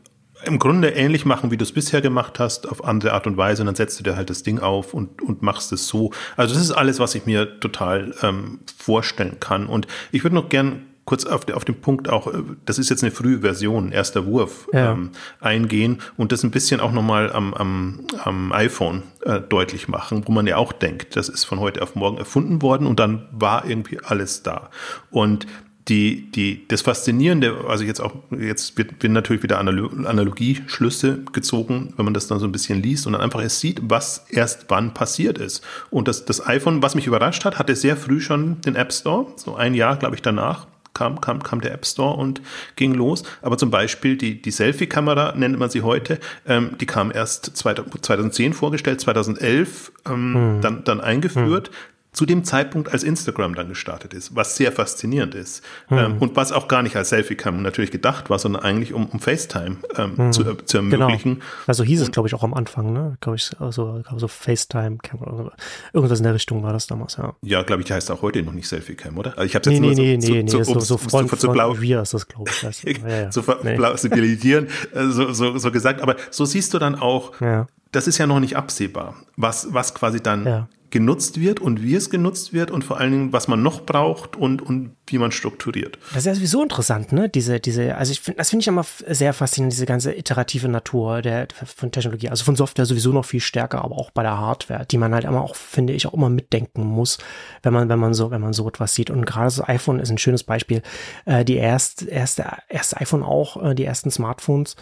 im Grunde ähnlich machen, wie du es bisher gemacht hast, auf andere Art und Weise, und dann setzt du dir halt das Ding auf und, und machst es so. Also das ist alles, was ich mir total ähm, vorstellen kann. Und ich würde noch gern kurz auf, auf den Punkt auch, äh, das ist jetzt eine frühe Version, erster Wurf, ja. ähm, eingehen und das ein bisschen auch nochmal am, am, am iPhone äh, deutlich machen, wo man ja auch denkt, das ist von heute auf morgen erfunden worden und dann war irgendwie alles da. Und die, die, das Faszinierende, also jetzt auch, jetzt wird, wird natürlich wieder Analogieschlüsse gezogen, wenn man das dann so ein bisschen liest und dann einfach erst sieht, was erst wann passiert ist. Und das, das iPhone, was mich überrascht hat, hatte sehr früh schon den App Store, so ein Jahr, glaube ich, danach kam, kam, kam der App Store und ging los. Aber zum Beispiel die, die Selfie-Kamera, nennt man sie heute, ähm, die kam erst 2010 vorgestellt, 2011 ähm, hm. dann, dann eingeführt. Hm zu dem Zeitpunkt, als Instagram dann gestartet ist, was sehr faszinierend ist hm. ähm, und was auch gar nicht als Selfie-Cam natürlich gedacht war, sondern eigentlich um, um FaceTime ähm, hm. zu, zu ermöglichen. Genau. Also hieß es, glaube ich, auch am Anfang, ne? Glaube ich, also, so FaceTime-Cam oder irgendwas in der Richtung war das damals, ja. Ja, glaube ich, die heißt auch heute noch nicht Selfie-Cam, oder? Also ich habe jetzt nee, nur nee, so, nee, so, nee, so, so, so Front, zu, zu blau, ist das, glaube ich. Also, ja, zu nee. äh, so, so, so gesagt. Aber so siehst du dann auch, ja. das ist ja noch nicht absehbar, was, was quasi dann ja genutzt wird und wie es genutzt wird und vor allen Dingen, was man noch braucht und, und wie man strukturiert. Das ist ja sowieso interessant, ne? Diese, diese, also ich finde, das finde ich immer sehr faszinierend, diese ganze iterative Natur der, von Technologie, also von Software sowieso noch viel stärker, aber auch bei der Hardware, die man halt immer auch, finde ich, auch immer mitdenken muss, wenn man, wenn man so, wenn man so etwas sieht. Und gerade das iPhone ist ein schönes Beispiel. Äh, die erste, erste, erste iPhone auch, äh, die ersten Smartphones,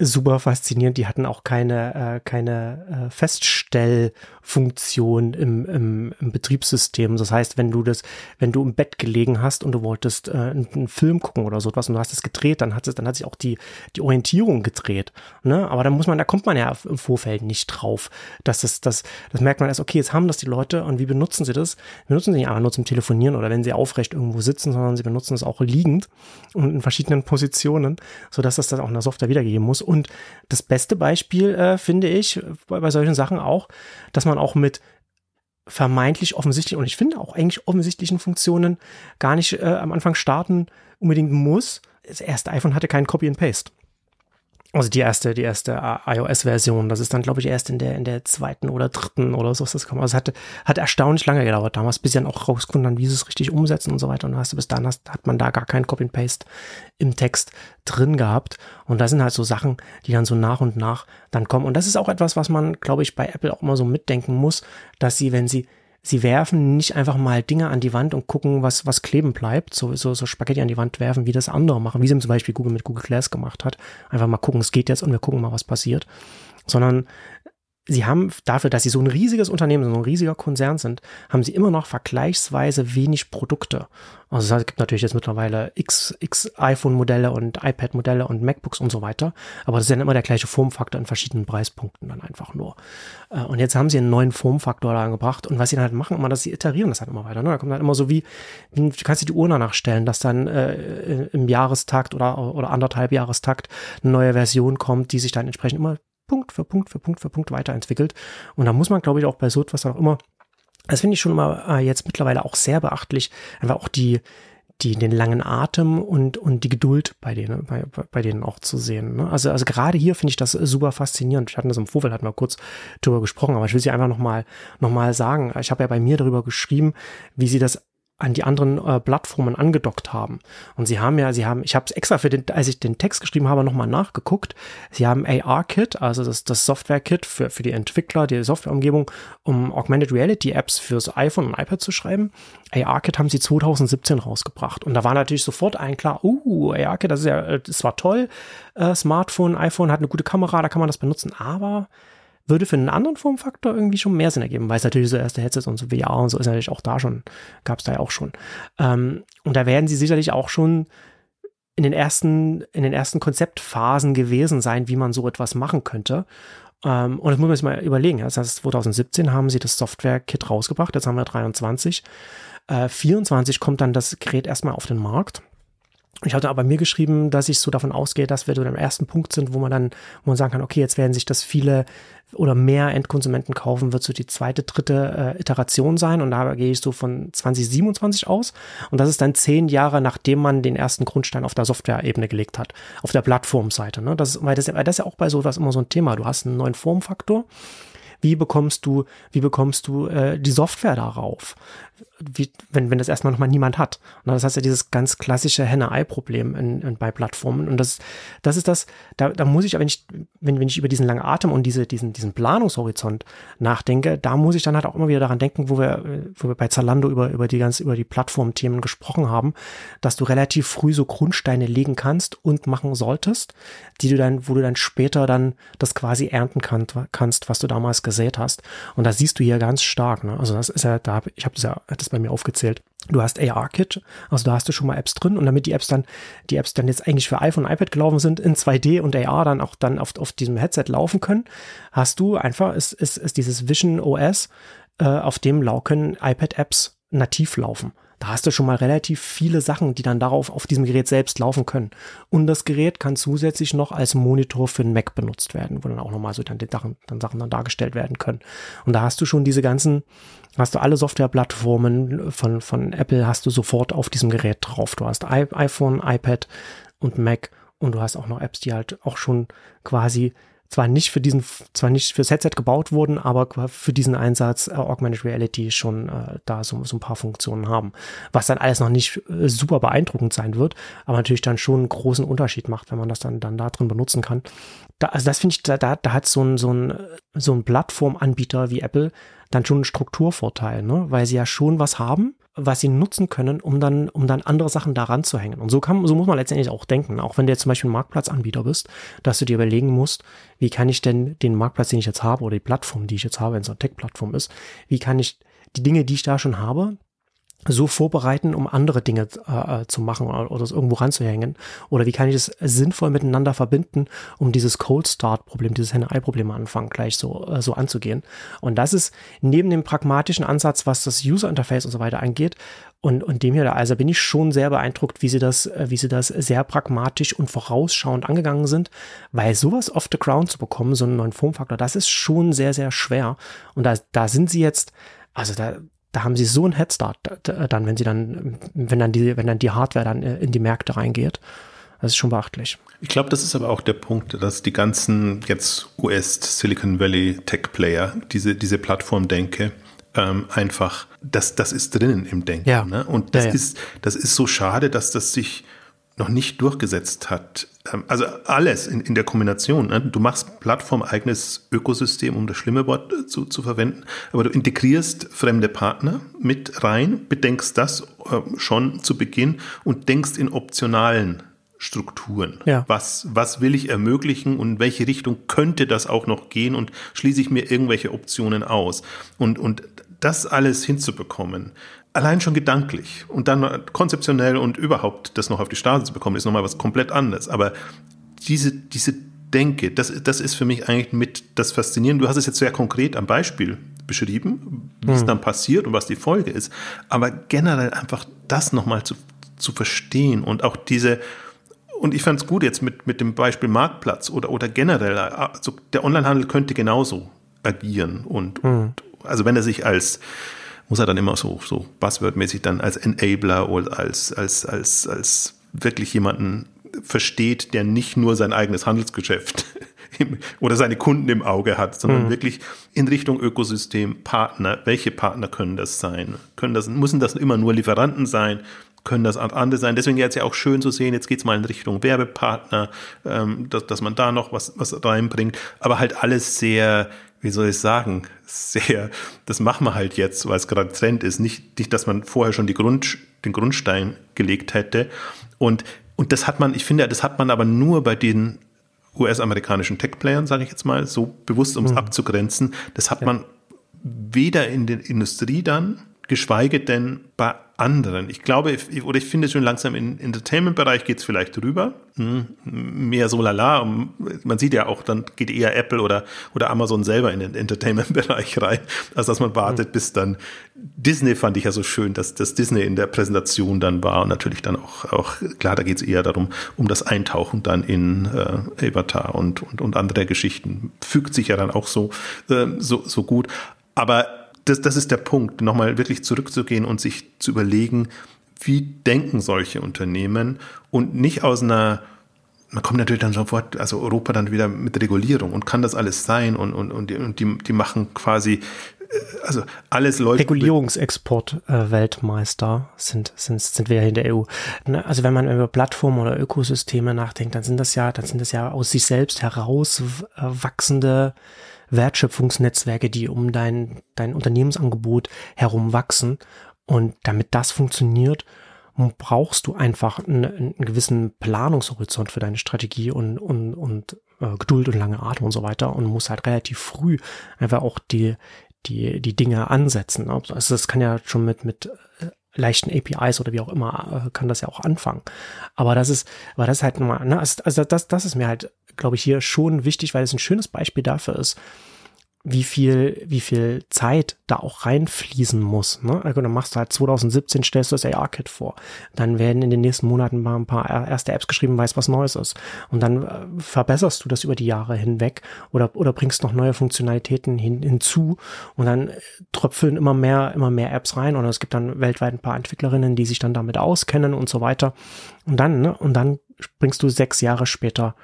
super faszinierend. Die hatten auch keine, äh, keine äh, Feststellfunktion im, im, im Betriebssystem. Das heißt, wenn du das, wenn du im Bett gelegen hast und du wolltest äh, einen, einen Film gucken oder so etwas und du hast es gedreht, dann hat es, dann hat sich auch die, die Orientierung gedreht. Ne? Aber da muss man, da kommt man ja im Vorfeld nicht drauf. dass das, das, das merkt man erst, okay, jetzt haben das die Leute und wie benutzen sie das? Benutzen sie nicht einfach nur zum Telefonieren oder wenn sie aufrecht irgendwo sitzen, sondern sie benutzen es auch liegend und in verschiedenen Positionen, sodass das dann auch in der Software wiedergegeben muss. Und das beste Beispiel äh, finde ich bei, bei solchen Sachen auch, dass man auch mit vermeintlich offensichtlichen und ich finde auch eigentlich offensichtlichen Funktionen gar nicht äh, am Anfang starten unbedingt muss. Das erste iPhone hatte kein Copy and Paste. Also die erste, die erste iOS-Version, das ist dann, glaube ich, erst in der, in der zweiten oder dritten oder so ist das gekommen. Also es hat, hat erstaunlich lange gedauert damals, bis sie dann auch rausgefunden wie sie es richtig umsetzen und so weiter. Und hast du bis dann hast, hat man da gar kein Copy and Paste im Text drin gehabt. Und da sind halt so Sachen, die dann so nach und nach dann kommen. Und das ist auch etwas, was man, glaube ich, bei Apple auch immer so mitdenken muss, dass sie, wenn sie sie werfen nicht einfach mal Dinge an die Wand und gucken, was, was kleben bleibt, so, so, so Spaghetti an die Wand werfen, wie das andere machen, wie sie zum Beispiel Google mit Google Glass gemacht hat. Einfach mal gucken, es geht jetzt und wir gucken mal, was passiert. Sondern sie haben dafür, dass sie so ein riesiges Unternehmen, so ein riesiger Konzern sind, haben sie immer noch vergleichsweise wenig Produkte. Also es gibt natürlich jetzt mittlerweile x, x iPhone-Modelle und iPad-Modelle und MacBooks und so weiter, aber das ist ja immer der gleiche Formfaktor in verschiedenen Preispunkten dann einfach nur. Äh, und jetzt haben sie einen neuen Formfaktor da angebracht und was sie dann halt machen, immer, dass sie iterieren das halt immer weiter. Ne? Da kommt halt immer so wie, du kannst dir die Uhr danach stellen, dass dann äh, im Jahrestakt oder, oder anderthalb Jahrestakt eine neue Version kommt, die sich dann entsprechend immer Punkt für Punkt für Punkt für Punkt weiterentwickelt. Und da muss man, glaube ich, auch bei so etwas auch immer, das finde ich schon immer äh, jetzt mittlerweile auch sehr beachtlich, einfach auch die, die, den langen Atem und, und die Geduld bei denen, bei, bei denen auch zu sehen. Ne? Also, also gerade hier finde ich das super faszinierend. Wir hatten das im Vorfeld, hatten wir kurz drüber gesprochen, aber ich will sie einfach nochmal noch mal sagen. Ich habe ja bei mir darüber geschrieben, wie sie das an die anderen äh, Plattformen angedockt haben. Und sie haben ja, sie haben, ich habe es extra für den, als ich den Text geschrieben habe, nochmal nachgeguckt. Sie haben AR-Kit, also das, das Software-Kit für, für die Entwickler, die Softwareumgebung, um Augmented Reality Apps fürs iPhone und iPad zu schreiben. AR-Kit haben sie 2017 rausgebracht. Und da war natürlich sofort ein klar, uh, AR-Kit, das ist ja, das war toll. Äh, Smartphone, iPhone hat eine gute Kamera, da kann man das benutzen, aber würde für einen anderen Formfaktor irgendwie schon mehr Sinn ergeben, weil es natürlich so erste Headsets und so VR und so ist natürlich auch da schon, gab es da ja auch schon. Ähm, und da werden sie sicherlich auch schon in den ersten, in den ersten Konzeptphasen gewesen sein, wie man so etwas machen könnte. Ähm, und das muss man sich mal überlegen. Das heißt, 2017 haben sie das Software-Kit rausgebracht, jetzt haben wir 23. Äh, 24 kommt dann das Gerät erstmal auf den Markt. Ich hatte aber mir geschrieben, dass ich so davon ausgehe, dass wir so am ersten Punkt sind, wo man dann, wo man sagen kann, okay, jetzt werden sich das viele oder mehr Endkonsumenten kaufen, wird so die zweite, dritte äh, Iteration sein. Und da gehe ich so von 2027 aus. Und das ist dann zehn Jahre, nachdem man den ersten Grundstein auf der Software-Ebene gelegt hat, auf der Plattformseite. Ne? Das ist, weil, das, weil das ist ja auch bei sowas immer so ein Thema. Du hast einen neuen Formfaktor wie bekommst du, wie bekommst du äh, die Software darauf? Wie, wenn, wenn das erstmal nochmal niemand hat. Und das heißt ja dieses ganz klassische Henne-Ei-Problem in, in, bei Plattformen. Und das, das ist das, da, da muss ich, wenn ich, wenn, wenn ich über diesen langen Atem und diese, diesen, diesen Planungshorizont nachdenke, da muss ich dann halt auch immer wieder daran denken, wo wir, wo wir bei Zalando über, über die ganz, über die Plattformthemen gesprochen haben, dass du relativ früh so Grundsteine legen kannst und machen solltest, die du dann, wo du dann später dann das quasi ernten kann, kannst, was du damals gesät hast. Und da siehst du hier ganz stark, ne? Also das ist ja, da, ich habe das ja das bei mir aufgezählt. Du hast AR-Kit, also da hast du schon mal Apps drin und damit die Apps dann, die Apps dann jetzt eigentlich für iPhone und iPad gelaufen sind, in 2D und AR dann auch dann auf, auf diesem Headset laufen können, hast du einfach, ist, ist, ist dieses Vision OS, äh, auf dem können iPad-Apps nativ laufen. Da hast du schon mal relativ viele Sachen, die dann darauf auf diesem Gerät selbst laufen können. Und das Gerät kann zusätzlich noch als Monitor für den Mac benutzt werden, wo dann auch nochmal so dann, die Sachen, dann Sachen dann dargestellt werden können. Und da hast du schon diese ganzen, hast du alle Softwareplattformen von, von Apple hast du sofort auf diesem Gerät drauf. Du hast iPhone, iPad und Mac und du hast auch noch Apps, die halt auch schon quasi zwar nicht für diesen, zwar nicht fürs Headset gebaut wurden, aber für diesen Einsatz äh, Augmented Reality schon äh, da so, so ein paar Funktionen haben. Was dann alles noch nicht äh, super beeindruckend sein wird, aber natürlich dann schon einen großen Unterschied macht, wenn man das dann, dann da drin benutzen kann. Da, also das finde ich, da, da, da hat so ein, so ein, so ein Plattformanbieter wie Apple dann schon einen Strukturvorteil, ne? weil sie ja schon was haben, was sie nutzen können, um dann, um dann andere Sachen daran zu hängen. Und so kann, so muss man letztendlich auch denken. Auch wenn du jetzt zum Beispiel ein Marktplatzanbieter bist, dass du dir überlegen musst, wie kann ich denn den Marktplatz, den ich jetzt habe, oder die Plattform, die ich jetzt habe, wenn es eine Tech-Plattform ist, wie kann ich die Dinge, die ich da schon habe, so vorbereiten, um andere Dinge äh, zu machen oder, oder es irgendwo ranzuhängen? Oder wie kann ich es sinnvoll miteinander verbinden, um dieses Cold Start Problem, dieses Henne-Ei-Problem am Anfang gleich so, äh, so anzugehen? Und das ist neben dem pragmatischen Ansatz, was das User Interface und so weiter angeht, und, und dem hier, also bin ich schon sehr beeindruckt, wie sie das, äh, wie sie das sehr pragmatisch und vorausschauend angegangen sind, weil sowas off the ground zu bekommen, so einen neuen Formfaktor, das ist schon sehr, sehr schwer. Und da, da sind sie jetzt, also da, da haben sie so einen Headstart dann, wenn sie dann, wenn dann die, wenn dann die Hardware dann äh, in die Märkte reingeht. Das ist schon beachtlich. Ich glaube, das ist aber auch der Punkt, dass die ganzen jetzt US Silicon Valley Tech Player diese, diese Plattformdenke ähm, einfach, das, das ist drinnen im Denken. Ja. Ne? Und das ja, ja. ist, das ist so schade, dass das sich noch nicht durchgesetzt hat. Ähm, also alles in, in der Kombination. Ne? Du machst plattformeigenes Ökosystem, um das schlimme Wort äh, zu, zu verwenden, aber du integrierst fremde Partner mit rein, bedenkst das äh, schon zu Beginn und denkst in optionalen Strukturen. Ja. Was, was will ich ermöglichen und in welche Richtung könnte das auch noch gehen und schließe ich mir irgendwelche Optionen aus? Und, und das alles hinzubekommen, allein schon gedanklich und dann konzeptionell und überhaupt das noch auf die Straße zu bekommen, ist nochmal was komplett anderes. Aber diese, diese Denke, das, das ist für mich eigentlich mit das Faszinierende. Du hast es jetzt sehr konkret am Beispiel beschrieben, wie hm. es dann passiert und was die Folge ist. Aber generell einfach das nochmal zu, zu verstehen und auch diese, und ich fand es gut jetzt mit, mit dem Beispiel Marktplatz oder, oder generell, also der Onlinehandel könnte genauso agieren und, hm. und also wenn er sich als muss er dann immer so, so buzzwordmäßig dann als Enabler oder als, als, als, als wirklich jemanden versteht, der nicht nur sein eigenes Handelsgeschäft oder seine Kunden im Auge hat, sondern mhm. wirklich in Richtung Ökosystem, Partner. Welche Partner können das sein? Können das, müssen das immer nur Lieferanten sein? Können das andere sein? Deswegen jetzt ja auch schön zu sehen, jetzt geht's mal in Richtung Werbepartner, ähm, dass, dass man da noch was, was reinbringt, aber halt alles sehr, wie soll ich sagen, sehr, das machen wir halt jetzt, weil es gerade Trend ist. Nicht, nicht, dass man vorher schon die Grund, den Grundstein gelegt hätte. Und, und das hat man, ich finde, das hat man aber nur bei den US-amerikanischen Tech-Playern, sage ich jetzt mal, so bewusst, um es mhm. abzugrenzen. Das hat ja. man weder in der Industrie dann, geschweige denn bei anderen. Ich glaube, oder ich finde schon langsam im Entertainment-Bereich geht es vielleicht rüber. Hm, mehr so lala. Man sieht ja auch, dann geht eher Apple oder, oder Amazon selber in den Entertainment-Bereich rein, als dass man wartet, mhm. bis dann Disney fand ich ja so schön, dass, dass Disney in der Präsentation dann war und natürlich dann auch, auch klar, da geht es eher darum, um das Eintauchen dann in äh, Avatar und, und, und andere Geschichten. Fügt sich ja dann auch so, äh, so, so gut. Aber das, das ist der Punkt, nochmal wirklich zurückzugehen und sich zu überlegen, wie denken solche Unternehmen und nicht aus einer, man kommt natürlich dann sofort, also Europa dann wieder mit Regulierung und kann das alles sein und, und, und, die, und die, die machen quasi, also alles läuft. Regulierungsexport-Weltmeister äh, sind, sind, sind wir ja in der EU. Ne? Also wenn man über Plattformen oder Ökosysteme nachdenkt, dann sind das ja, dann sind das ja aus sich selbst heraus wachsende Wertschöpfungsnetzwerke, die um dein, dein Unternehmensangebot herum wachsen. Und damit das funktioniert, brauchst du einfach einen, einen gewissen Planungshorizont für deine Strategie und, und, und äh, Geduld und lange Atem und so weiter und musst halt relativ früh einfach auch die, die, die Dinge ansetzen. Ne? Also das kann ja schon mit, mit äh, leichten APIs oder wie auch immer, äh, kann das ja auch anfangen. Aber das ist, aber das ist halt nochmal, ne, also, also das, das ist mir halt glaube ich, hier schon wichtig, weil es ein schönes Beispiel dafür ist, wie viel, wie viel Zeit da auch reinfließen muss. Ne? Also dann machst du halt 2017, stellst du das AR-Kit vor. Dann werden in den nächsten Monaten mal ein paar erste Apps geschrieben, weiß was Neues ist. Und dann äh, verbesserst du das über die Jahre hinweg oder, oder bringst noch neue Funktionalitäten hin, hinzu und dann tröpfeln immer mehr, immer mehr Apps rein und es gibt dann weltweit ein paar Entwicklerinnen, die sich dann damit auskennen und so weiter. Und dann, ne, und dann bringst du sechs Jahre später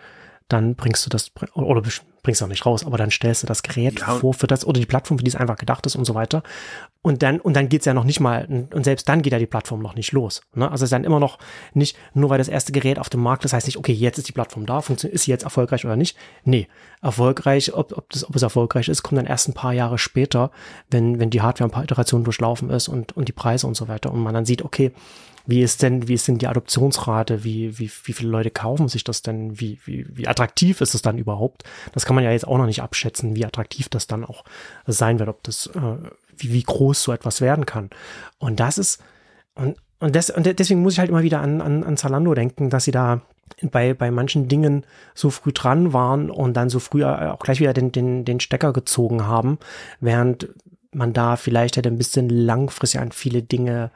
dann bringst du das, oder bringst du auch nicht raus, aber dann stellst du das Gerät ja. vor für das, oder die Plattform, für die es einfach gedacht ist und so weiter. Und dann, und dann geht's ja noch nicht mal, und selbst dann geht ja die Plattform noch nicht los. Ne? Also es ist dann immer noch nicht, nur weil das erste Gerät auf dem Markt ist, heißt nicht, okay, jetzt ist die Plattform da, funktioniert, ist sie jetzt erfolgreich oder nicht? Nee, erfolgreich, ob, ob, das, ob es erfolgreich ist, kommt dann erst ein paar Jahre später, wenn, wenn die Hardware ein paar Iterationen durchlaufen ist und, und die Preise und so weiter und man dann sieht, okay, wie ist denn, wie ist denn die Adoptionsrate? Wie, wie, wie viele Leute kaufen sich das denn? Wie, wie, wie attraktiv ist es dann überhaupt? Das kann man ja jetzt auch noch nicht abschätzen, wie attraktiv das dann auch sein wird, ob das, äh, wie, wie groß so etwas werden kann. Und das ist, und, und, das, und deswegen muss ich halt immer wieder an, an, an Zalando denken, dass sie da bei, bei manchen Dingen so früh dran waren und dann so früh auch gleich wieder den, den, den Stecker gezogen haben, während man da vielleicht hätte ein bisschen langfristig an viele Dinge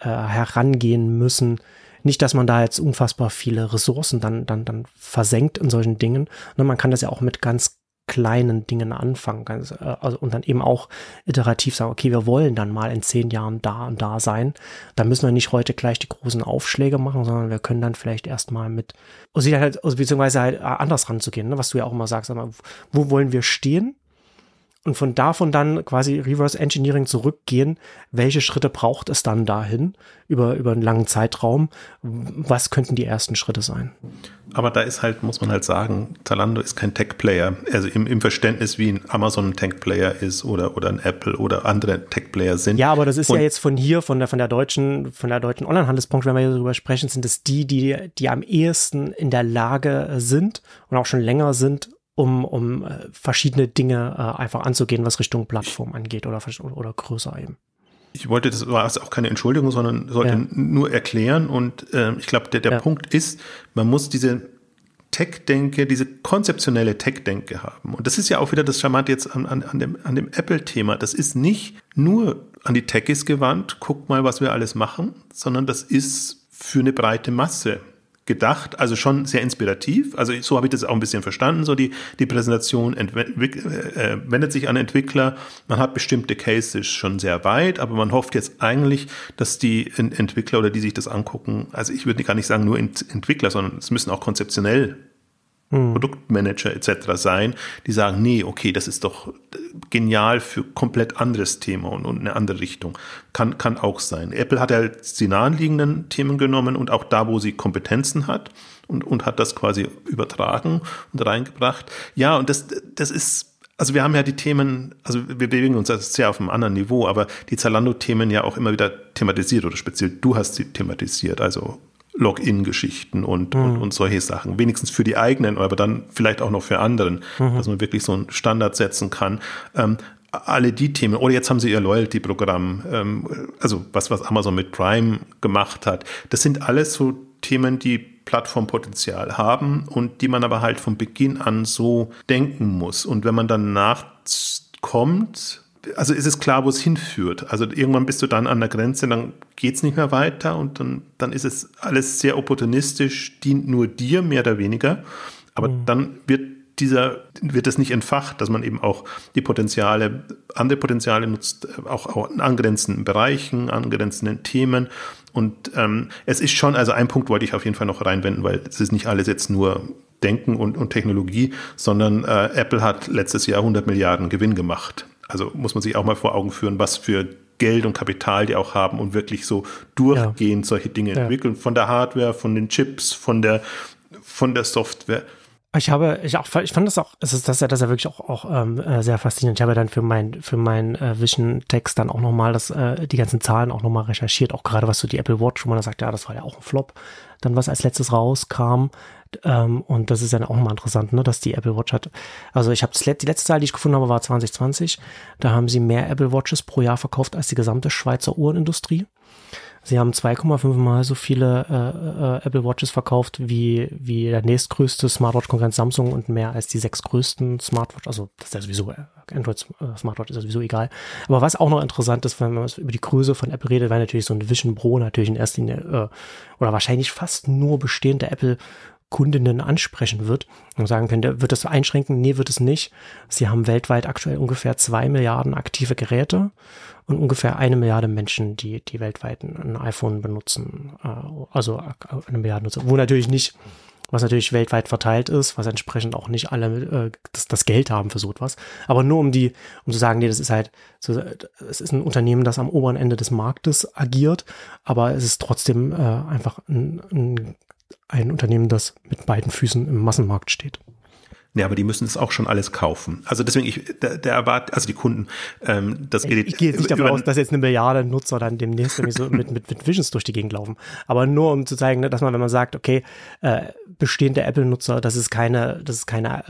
äh, herangehen müssen. Nicht, dass man da jetzt unfassbar viele Ressourcen dann, dann, dann versenkt in solchen Dingen. Ne, man kann das ja auch mit ganz kleinen Dingen anfangen ganz, äh, also, und dann eben auch iterativ sagen, okay, wir wollen dann mal in zehn Jahren da und da sein. Da müssen wir nicht heute gleich die großen Aufschläge machen, sondern wir können dann vielleicht erstmal mit, also also beziehungsweise halt äh, anders ranzugehen, ne, was du ja auch immer sagst, wo wollen wir stehen? Und von davon dann quasi Reverse Engineering zurückgehen, welche Schritte braucht es dann dahin über, über einen langen Zeitraum? Was könnten die ersten Schritte sein? Aber da ist halt, muss man halt sagen, Zalando ist kein Tech-Player. Also im, im Verständnis, wie ein Amazon ein Tech-Player ist oder, oder ein Apple oder andere Tech-Player sind. Ja, aber das ist und ja jetzt von hier, von der, von der deutschen, von der deutschen Online-Handelsbranche, wenn wir hier darüber sprechen, sind es die, die, die am ehesten in der Lage sind und auch schon länger sind, um, um äh, verschiedene Dinge äh, einfach anzugehen, was Richtung Plattform angeht oder, oder größer eben. Ich wollte, das war auch keine Entschuldigung, sondern sollte ja. nur erklären. Und äh, ich glaube, der, der ja. Punkt ist, man muss diese Tech-Denke, diese konzeptionelle Tech-Denke haben. Und das ist ja auch wieder das Charmante jetzt an, an, an dem, an dem Apple-Thema. Das ist nicht nur an die Techies gewandt, guck mal, was wir alles machen, sondern das ist für eine breite Masse gedacht, also schon sehr inspirativ. Also so habe ich das auch ein bisschen verstanden. So die, die Präsentation äh, wendet sich an Entwickler. Man hat bestimmte Cases schon sehr weit, aber man hofft jetzt eigentlich, dass die Entwickler oder die sich das angucken, also ich würde gar nicht sagen nur Entwickler, sondern es müssen auch konzeptionell hm. Produktmanager etc. sein, die sagen, nee, okay, das ist doch genial für komplett anderes Thema und, und eine andere Richtung. Kann, kann auch sein. Apple hat ja die nahenliegenden Themen genommen und auch da, wo sie Kompetenzen hat und, und hat das quasi übertragen und reingebracht. Ja, und das, das ist also wir haben ja die Themen, also wir bewegen uns sehr auf einem anderen Niveau, aber die Zalando-Themen ja auch immer wieder thematisiert oder speziell du hast sie thematisiert, also Login-Geschichten und, mhm. und, und solche Sachen. Wenigstens für die eigenen, aber dann vielleicht auch noch für anderen, mhm. dass man wirklich so einen Standard setzen kann. Ähm, alle die Themen, oder jetzt haben sie ihr Loyalty-Programm, ähm, also was, was Amazon mit Prime gemacht hat, das sind alles so Themen, die Plattformpotenzial haben und die man aber halt von Beginn an so denken muss. Und wenn man dann nachkommt, also ist es klar, wo es hinführt. Also irgendwann bist du dann an der Grenze, dann geht es nicht mehr weiter und dann, dann ist es alles sehr opportunistisch, dient nur dir mehr oder weniger. Aber mhm. dann wird dieser, wird es nicht entfacht, dass man eben auch die Potenziale, andere Potenziale nutzt, auch, auch in angrenzenden Bereichen, angrenzenden Themen. Und ähm, es ist schon, also ein Punkt wollte ich auf jeden Fall noch reinwenden, weil es ist nicht alles jetzt nur Denken und, und Technologie, sondern äh, Apple hat letztes Jahr 100 Milliarden Gewinn gemacht. Also muss man sich auch mal vor Augen führen, was für Geld und Kapital die auch haben und wirklich so durchgehend ja. solche Dinge ja. entwickeln. Von der Hardware, von den Chips, von der, von der Software. Ich habe, ich auch, ich fand das auch, es ist, das ja, das ja wirklich auch, auch ähm, äh, sehr faszinierend. Ich habe ja dann für mein, für meinen äh, Vision-Text dann auch nochmal das, äh, die ganzen Zahlen auch nochmal recherchiert, auch gerade was so die Apple Watch, wo man da sagt, ja, das war ja auch ein Flop. Dann was als letztes rauskam, ähm, und das ist dann auch mal interessant, ne, dass die Apple Watch hat. Also ich habe die letzte Zahl, die ich gefunden habe, war 2020. Da haben sie mehr Apple Watches pro Jahr verkauft als die gesamte Schweizer Uhrenindustrie. Sie haben 2,5 mal so viele äh, äh, Apple Watches verkauft wie, wie der nächstgrößte Smartwatch-Konkurrent Samsung und mehr als die sechs größten Smartwatch. Also das ist ja sowieso, äh, Android äh, Smartwatch ist ja sowieso egal. Aber was auch noch interessant ist, wenn man über die Größe von Apple redet, war natürlich so ein Vision Pro natürlich in erster Linie äh, oder wahrscheinlich fast nur bestehende Apple Kundinnen ansprechen wird und sagen könnte, wird das einschränken? Nee, wird es nicht. Sie haben weltweit aktuell ungefähr zwei Milliarden aktive Geräte und ungefähr eine Milliarde Menschen, die, die weltweit ein iPhone benutzen, äh, also eine Milliarde Nutzer, wo natürlich nicht, was natürlich weltweit verteilt ist, was entsprechend auch nicht alle äh, das, das Geld haben für so etwas. Aber nur um die, um zu sagen, nee, das ist halt, so, es ist ein Unternehmen, das am oberen Ende des Marktes agiert, aber es ist trotzdem äh, einfach ein, ein ein Unternehmen, das mit beiden Füßen im Massenmarkt steht. Ja, aber die müssen es auch schon alles kaufen. Also deswegen, ich, der, der erwartet, also die Kunden, ähm, das geht. Ich, ich gehe jetzt nicht davon aus, dass jetzt eine Milliarde Nutzer dann demnächst irgendwie so mit, mit, mit Visions durch die Gegend laufen. Aber nur um zu zeigen, ne, dass man, wenn man sagt, okay, äh, bestehende Apple-Nutzer, das ist keine, das ist keine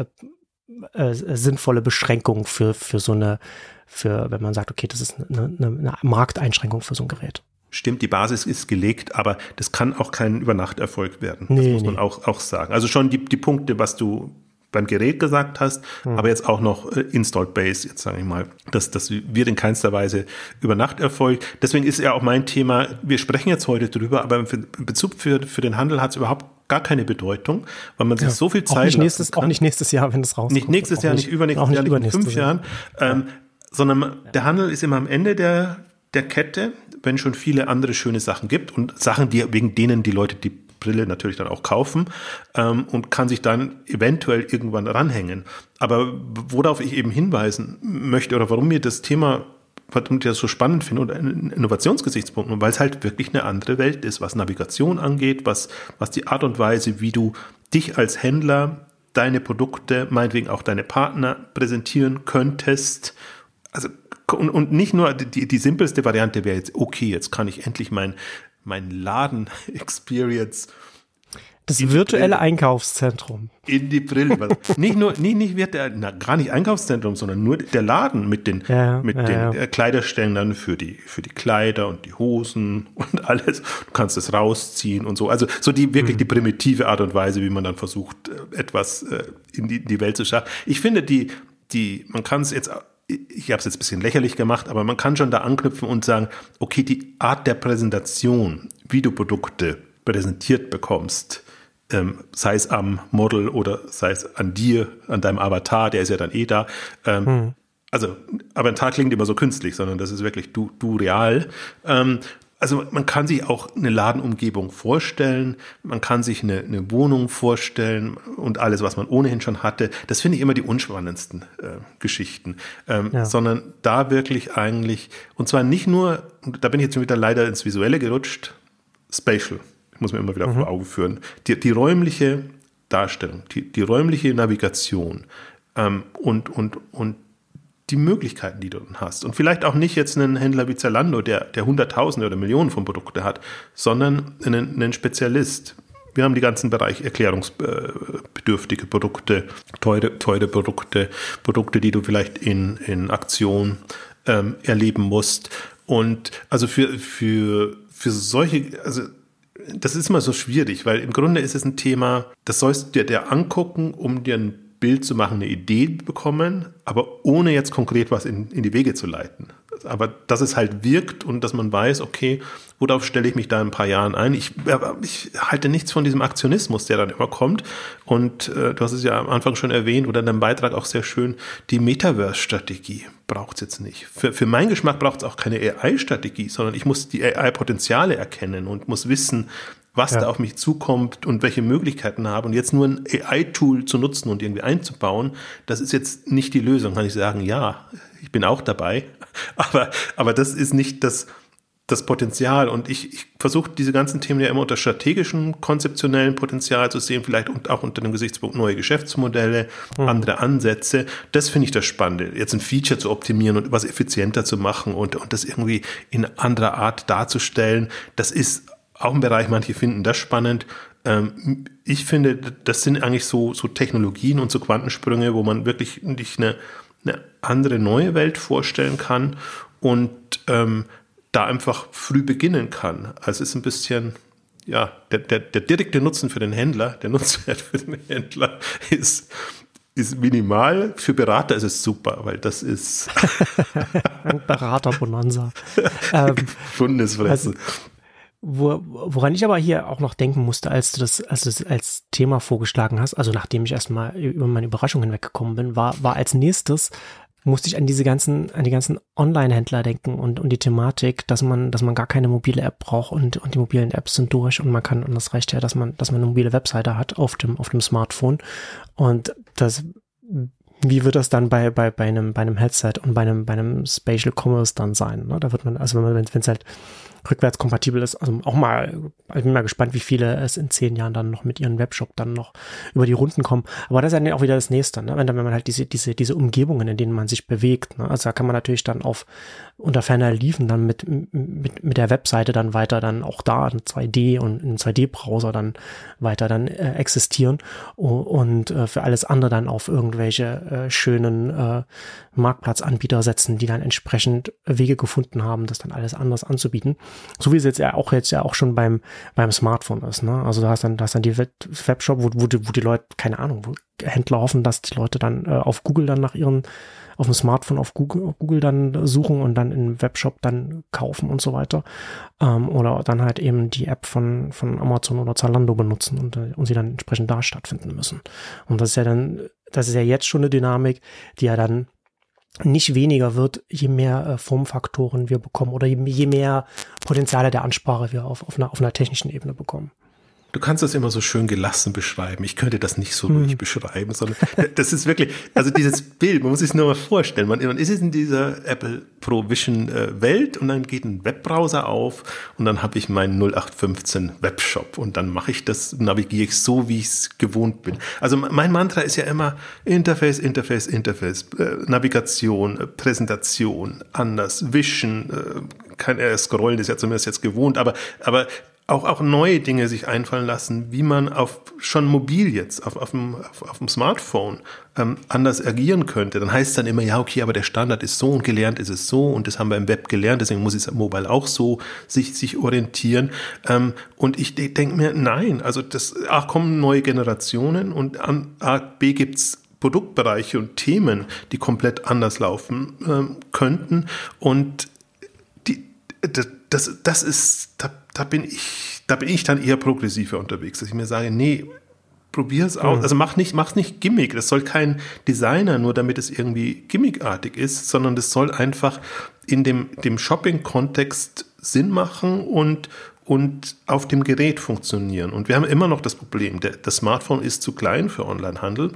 äh, äh, sinnvolle Beschränkung für, für so eine, für, wenn man sagt, okay, das ist eine, eine, eine Markteinschränkung für so ein Gerät. Stimmt, die Basis ist gelegt, aber das kann auch kein Übernachterfolg werden. Nee, das muss man auch, auch sagen. Also schon die, die Punkte, was du beim Gerät gesagt hast, hm. aber jetzt auch noch äh, Installed Base, jetzt sage ich mal, das, das wird in keinster Weise über Nacht erfolgt. Deswegen ist ja auch mein Thema, wir sprechen jetzt heute drüber, aber in Bezug für, für den Handel hat es überhaupt gar keine Bedeutung, weil man sich ja, so viel Zeit auch nicht nächstes, Auch nicht nächstes Jahr, wenn es rauskommt. Nicht nächstes Jahr, nicht, übernächstes Jahr, nicht in fünf Jahren, ähm, sondern der Handel ist immer am Ende der, der Kette wenn schon viele andere schöne Sachen gibt und Sachen, die, wegen denen die Leute die Brille natürlich dann auch kaufen ähm, und kann sich dann eventuell irgendwann ranhängen. Aber worauf ich eben hinweisen möchte oder warum mir das Thema warum ich das so spannend finde und ein Innovationsgesichtspunkt, weil es halt wirklich eine andere Welt ist, was Navigation angeht, was, was die Art und Weise, wie du dich als Händler, deine Produkte, meinetwegen auch deine Partner präsentieren könntest. Also und, und nicht nur die, die simpelste Variante wäre jetzt, okay, jetzt kann ich endlich mein, mein Laden-Experience das virtuelle Einkaufszentrum. In die Brille. nicht nur, nicht, nicht wird der, na, gar nicht Einkaufszentrum, sondern nur der Laden mit den, ja, mit ja, den ja. Äh, Kleiderständern für die, für die Kleider und die Hosen und alles. Du kannst es rausziehen und so. Also, so die, wirklich mhm. die primitive Art und Weise, wie man dann versucht, äh, etwas äh, in die, in die Welt zu schaffen. Ich finde, die, die, man kann es jetzt ich habe es jetzt ein bisschen lächerlich gemacht, aber man kann schon da anknüpfen und sagen, okay, die Art der Präsentation, wie du Produkte präsentiert bekommst, ähm, sei es am Model oder sei es an dir, an deinem Avatar, der ist ja dann eh da. Ähm, hm. Also, Avatar klingt immer so künstlich, sondern das ist wirklich du, du real. Ähm, also man kann sich auch eine Ladenumgebung vorstellen, man kann sich eine, eine Wohnung vorstellen und alles, was man ohnehin schon hatte. Das finde ich immer die unspannendsten äh, Geschichten, ähm, ja. sondern da wirklich eigentlich, und zwar nicht nur, da bin ich jetzt wieder leider ins Visuelle gerutscht, spatial, ich muss mir immer wieder mhm. vor Augen führen, die, die räumliche Darstellung, die, die räumliche Navigation ähm, und, und, und die Möglichkeiten, die du hast. Und vielleicht auch nicht jetzt einen Händler wie Zalando, der, der Hunderttausende oder Millionen von Produkten hat, sondern einen, einen Spezialist. Wir haben die ganzen Bereich erklärungsbedürftige Produkte, teure, teure Produkte, Produkte, die du vielleicht in, in Aktion ähm, erleben musst. Und also für, für, für solche, also das ist immer so schwierig, weil im Grunde ist es ein Thema, das sollst du dir, dir angucken, um dir ein Bild zu machen, eine Idee bekommen, aber ohne jetzt konkret was in, in die Wege zu leiten. Aber dass es halt wirkt und dass man weiß, okay, worauf stelle ich mich da in ein paar Jahren ein? Ich, ich halte nichts von diesem Aktionismus, der dann immer kommt. Und äh, du hast es ja am Anfang schon erwähnt oder in deinem Beitrag auch sehr schön, die Metaverse-Strategie braucht es jetzt nicht. Für, für meinen Geschmack braucht es auch keine AI-Strategie, sondern ich muss die AI-Potenziale erkennen und muss wissen, was ja. da auf mich zukommt und welche Möglichkeiten habe. Und jetzt nur ein AI-Tool zu nutzen und irgendwie einzubauen, das ist jetzt nicht die Lösung. Kann ich sagen, ja, ich bin auch dabei. Aber, aber das ist nicht das, das Potenzial. Und ich, ich versuche diese ganzen Themen ja immer unter strategischem, konzeptionellen Potenzial zu sehen, vielleicht und auch unter dem Gesichtspunkt neue Geschäftsmodelle, mhm. andere Ansätze. Das finde ich das Spannende, jetzt ein Feature zu optimieren und was effizienter zu machen und, und das irgendwie in anderer Art darzustellen. Das ist auch ein Bereich, manche finden das spannend. Ähm, ich finde, das sind eigentlich so, so Technologien und so Quantensprünge, wo man wirklich nicht eine, eine andere neue Welt vorstellen kann und ähm, da einfach früh beginnen kann. Also es ist ein bisschen, ja, der, der, der direkte Nutzen für den Händler, der Nutzwert für den Händler ist, ist minimal. Für Berater ist es super, weil das ist Berater-Bonanza. ähm, Bundesfressen. Also, wo, woran ich aber hier auch noch denken musste, als du das, als du das als Thema vorgeschlagen hast, also nachdem ich erstmal über meine Überraschung hinweggekommen bin, war, war als nächstes musste ich an diese ganzen, an die ganzen Online-Händler denken und, und die Thematik, dass man, dass man gar keine mobile App braucht und, und die mobilen Apps sind durch und man kann, und das reicht ja, dass man, dass man eine mobile Webseite hat auf dem, auf dem Smartphone. Und das, wie wird das dann bei, bei, bei einem, bei einem Headset und bei einem, bei einem Spatial Commerce dann sein? Ne? Da wird man, also wenn man, wenn es halt rückwärtskompatibel ist. Also auch mal, ich bin mal gespannt, wie viele es in zehn Jahren dann noch mit ihren Webshop dann noch über die Runden kommen. Aber das ist ja auch wieder das Nächste, ne? wenn, wenn man halt diese, diese, diese Umgebungen, in denen man sich bewegt. Ne? Also da kann man natürlich dann auf unter ferner Liefen dann mit, mit, mit der Webseite dann weiter dann auch da in 2D und in 2D-Browser dann weiter dann äh, existieren und äh, für alles andere dann auf irgendwelche äh, schönen äh, Marktplatzanbieter setzen, die dann entsprechend Wege gefunden haben, das dann alles anders anzubieten. So wie es jetzt ja auch jetzt ja auch schon beim, beim Smartphone ist. Ne? Also da hast dann, da hast dann die Webshop, wo, wo, die, wo die Leute, keine Ahnung, wo Händler hoffen, dass die Leute dann äh, auf Google dann nach ihren, auf dem Smartphone auf Google, auf Google dann suchen und dann im Webshop dann kaufen und so weiter. Ähm, oder dann halt eben die App von, von Amazon oder Zalando benutzen und, äh, und sie dann entsprechend da stattfinden müssen. Und das ist ja dann, das ist ja jetzt schon eine Dynamik, die ja dann nicht weniger wird, je mehr äh, Formfaktoren wir bekommen oder je, je mehr Potenziale der Ansprache wir auf, auf, einer, auf einer technischen Ebene bekommen. Du kannst das immer so schön gelassen beschreiben. Ich könnte das nicht so ruhig hm. beschreiben, sondern das ist wirklich, also dieses Bild, man muss sich nur mal vorstellen. Man, man ist in dieser Apple Pro Vision äh, Welt und dann geht ein Webbrowser auf und dann habe ich meinen 0815 Webshop und dann mache ich das, navigiere ich so, wie ich es gewohnt bin. Also mein Mantra ist ja immer Interface, Interface, Interface, äh, Navigation, äh, Präsentation, anders, Vision, äh, kein äh, Scrollen ist ja zumindest jetzt gewohnt, aber, aber auch, auch neue Dinge sich einfallen lassen, wie man auf schon mobil jetzt, auf, auf, dem, auf, auf dem Smartphone ähm, anders agieren könnte. Dann heißt es dann immer, ja, okay, aber der Standard ist so und gelernt ist es so und das haben wir im Web gelernt, deswegen muss es mobile auch so sich, sich orientieren. Ähm, und ich denke mir, nein, also das A, kommen neue Generationen und an A, B gibt's Produktbereiche und Themen, die komplett anders laufen ähm, könnten. Und die, das, das, das ist, da, da bin ich, da bin ich dann eher progressiver unterwegs, dass ich mir sage, nee, probier es aus. Mhm. Also mach nicht, mach's nicht Gimmick. Das soll kein Designer, nur damit es irgendwie gimmickartig ist, sondern das soll einfach in dem, dem Shopping-Kontext Sinn machen und, und auf dem Gerät funktionieren. Und wir haben immer noch das Problem, der, das Smartphone ist zu klein für Onlinehandel.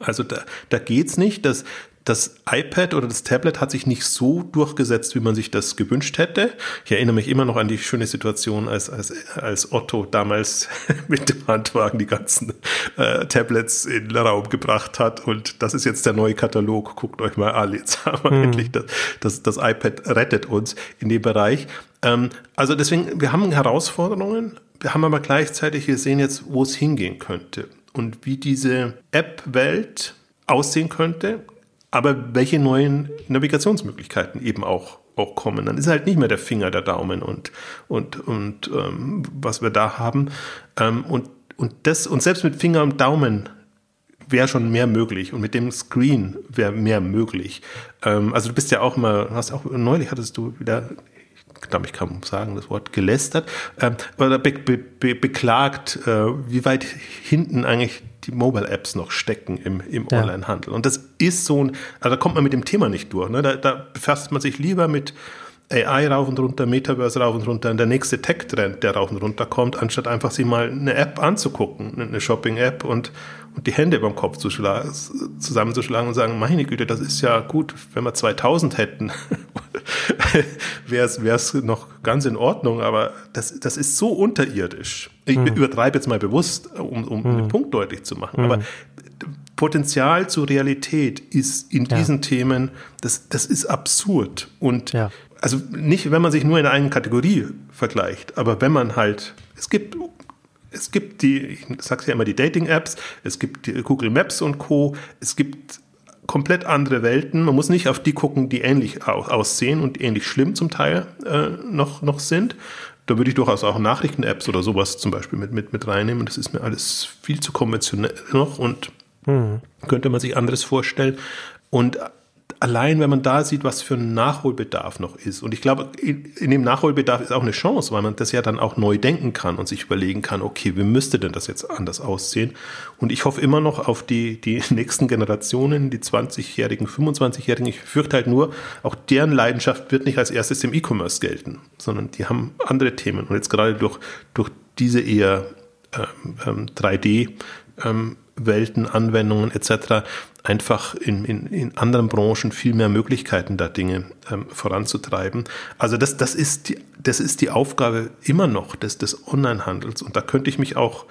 Also da, da geht es nicht, dass das iPad oder das Tablet hat sich nicht so durchgesetzt, wie man sich das gewünscht hätte. Ich erinnere mich immer noch an die schöne Situation, als, als, als Otto damals mit dem Handwagen die ganzen äh, Tablets in den Raum gebracht hat. Und das ist jetzt der neue Katalog. Guckt euch mal an. Jetzt haben wir hm. endlich das, das, das iPad rettet uns in dem Bereich. Ähm, also deswegen, wir haben Herausforderungen. Wir haben aber gleichzeitig, wir sehen jetzt, wo es hingehen könnte. Und wie diese App-Welt aussehen könnte, aber welche neuen Navigationsmöglichkeiten eben auch, auch kommen. Dann ist halt nicht mehr der Finger der Daumen und, und, und ähm, was wir da haben. Ähm, und, und, das, und selbst mit Finger und Daumen wäre schon mehr möglich und mit dem Screen wäre mehr möglich. Ähm, also du bist ja auch mal, hast auch neulich hattest du wieder, ich glaube, ich kann sagen, das Wort gelästert, ähm, oder be, be, be, beklagt, äh, wie weit hinten eigentlich die Mobile-Apps noch stecken im, im ja. Online-Handel. Und das ist so ein, also da kommt man mit dem Thema nicht durch. Ne? Da, da befasst man sich lieber mit AI rauf und runter, Metaverse rauf und runter, und der nächste Tech-Trend, der rauf und runter kommt, anstatt einfach sich mal eine App anzugucken, eine Shopping-App und, und die Hände beim Kopf zu zusammenzuschlagen und sagen, meine Güte, das ist ja gut, wenn wir 2000 hätten, wäre es noch ganz in Ordnung, aber das, das ist so unterirdisch. Ich hm. übertreibe jetzt mal bewusst, um, um hm. den Punkt deutlich zu machen, hm. aber Potenzial zur Realität ist in diesen ja. Themen, das, das ist absurd. Und ja also nicht, wenn man sich nur in einer Kategorie vergleicht, aber wenn man halt, es gibt, es gibt die, ich sag's ja immer, die Dating-Apps, es gibt die Google Maps und Co., es gibt komplett andere Welten. Man muss nicht auf die gucken, die ähnlich aussehen und ähnlich schlimm zum Teil äh, noch, noch sind. Da würde ich durchaus auch Nachrichten-Apps oder sowas zum Beispiel mit, mit, mit reinnehmen. Das ist mir alles viel zu konventionell noch und mhm. könnte man sich anderes vorstellen. Und allein wenn man da sieht, was für ein Nachholbedarf noch ist. Und ich glaube, in dem Nachholbedarf ist auch eine Chance, weil man das ja dann auch neu denken kann und sich überlegen kann, okay, wie müsste denn das jetzt anders aussehen? Und ich hoffe immer noch auf die, die nächsten Generationen, die 20-Jährigen, 25-Jährigen. Ich fürchte halt nur, auch deren Leidenschaft wird nicht als erstes im E-Commerce gelten, sondern die haben andere Themen. Und jetzt gerade durch, durch diese eher ähm, 3D- ähm, Welten, Anwendungen etc einfach in, in, in anderen Branchen viel mehr Möglichkeiten, da Dinge ähm, voranzutreiben. Also das, das, ist die, das ist die Aufgabe immer noch des, des Onlinehandels. Und da könnte ich mich auch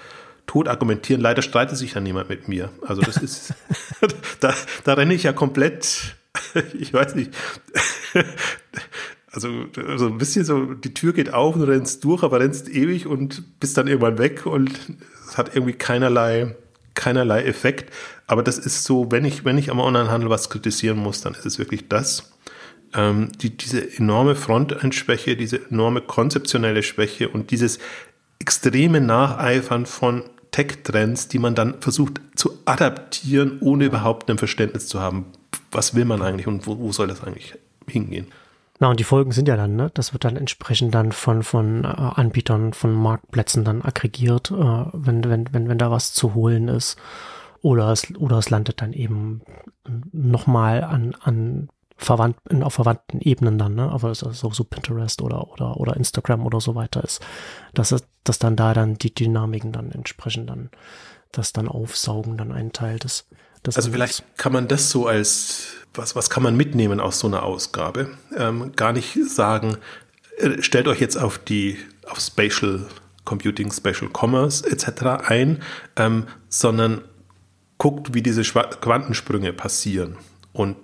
tot argumentieren. Leider streitet sich ja niemand mit mir. Also das ist, da, da renne ich ja komplett, ich weiß nicht, also, also ein bisschen so, die Tür geht auf und du rennst durch, aber rennst ewig und bist dann irgendwann weg und es hat irgendwie keinerlei keinerlei Effekt. Aber das ist so, wenn ich, wenn ich am Onlinehandel was kritisieren muss, dann ist es wirklich das. Ähm, die, diese enorme Frontend-Schwäche, diese enorme konzeptionelle Schwäche und dieses extreme Nacheifern von Tech-Trends, die man dann versucht zu adaptieren, ohne überhaupt ein Verständnis zu haben, was will man eigentlich und wo, wo soll das eigentlich hingehen. Na, und die Folgen sind ja dann, ne? Das wird dann entsprechend dann von, von äh, Anbietern, von Marktplätzen dann aggregiert, äh, wenn, wenn, wenn, wenn da was zu holen ist. Oder es, oder es landet dann eben nochmal an, an verwandt, auf verwandten Ebenen dann, ne? Aber es ist auch so Pinterest oder, oder, oder Instagram oder so weiter ist. Dass, es, dass dann da dann die Dynamiken dann entsprechend dann das dann aufsaugen, dann ein Teil des, des Also vielleicht kann man das so als was, was kann man mitnehmen aus so einer Ausgabe? Ähm, gar nicht sagen, äh, stellt euch jetzt auf die, auf Spatial Computing, Spatial Commerce etc. ein, ähm, sondern guckt, wie diese Quantensprünge passieren und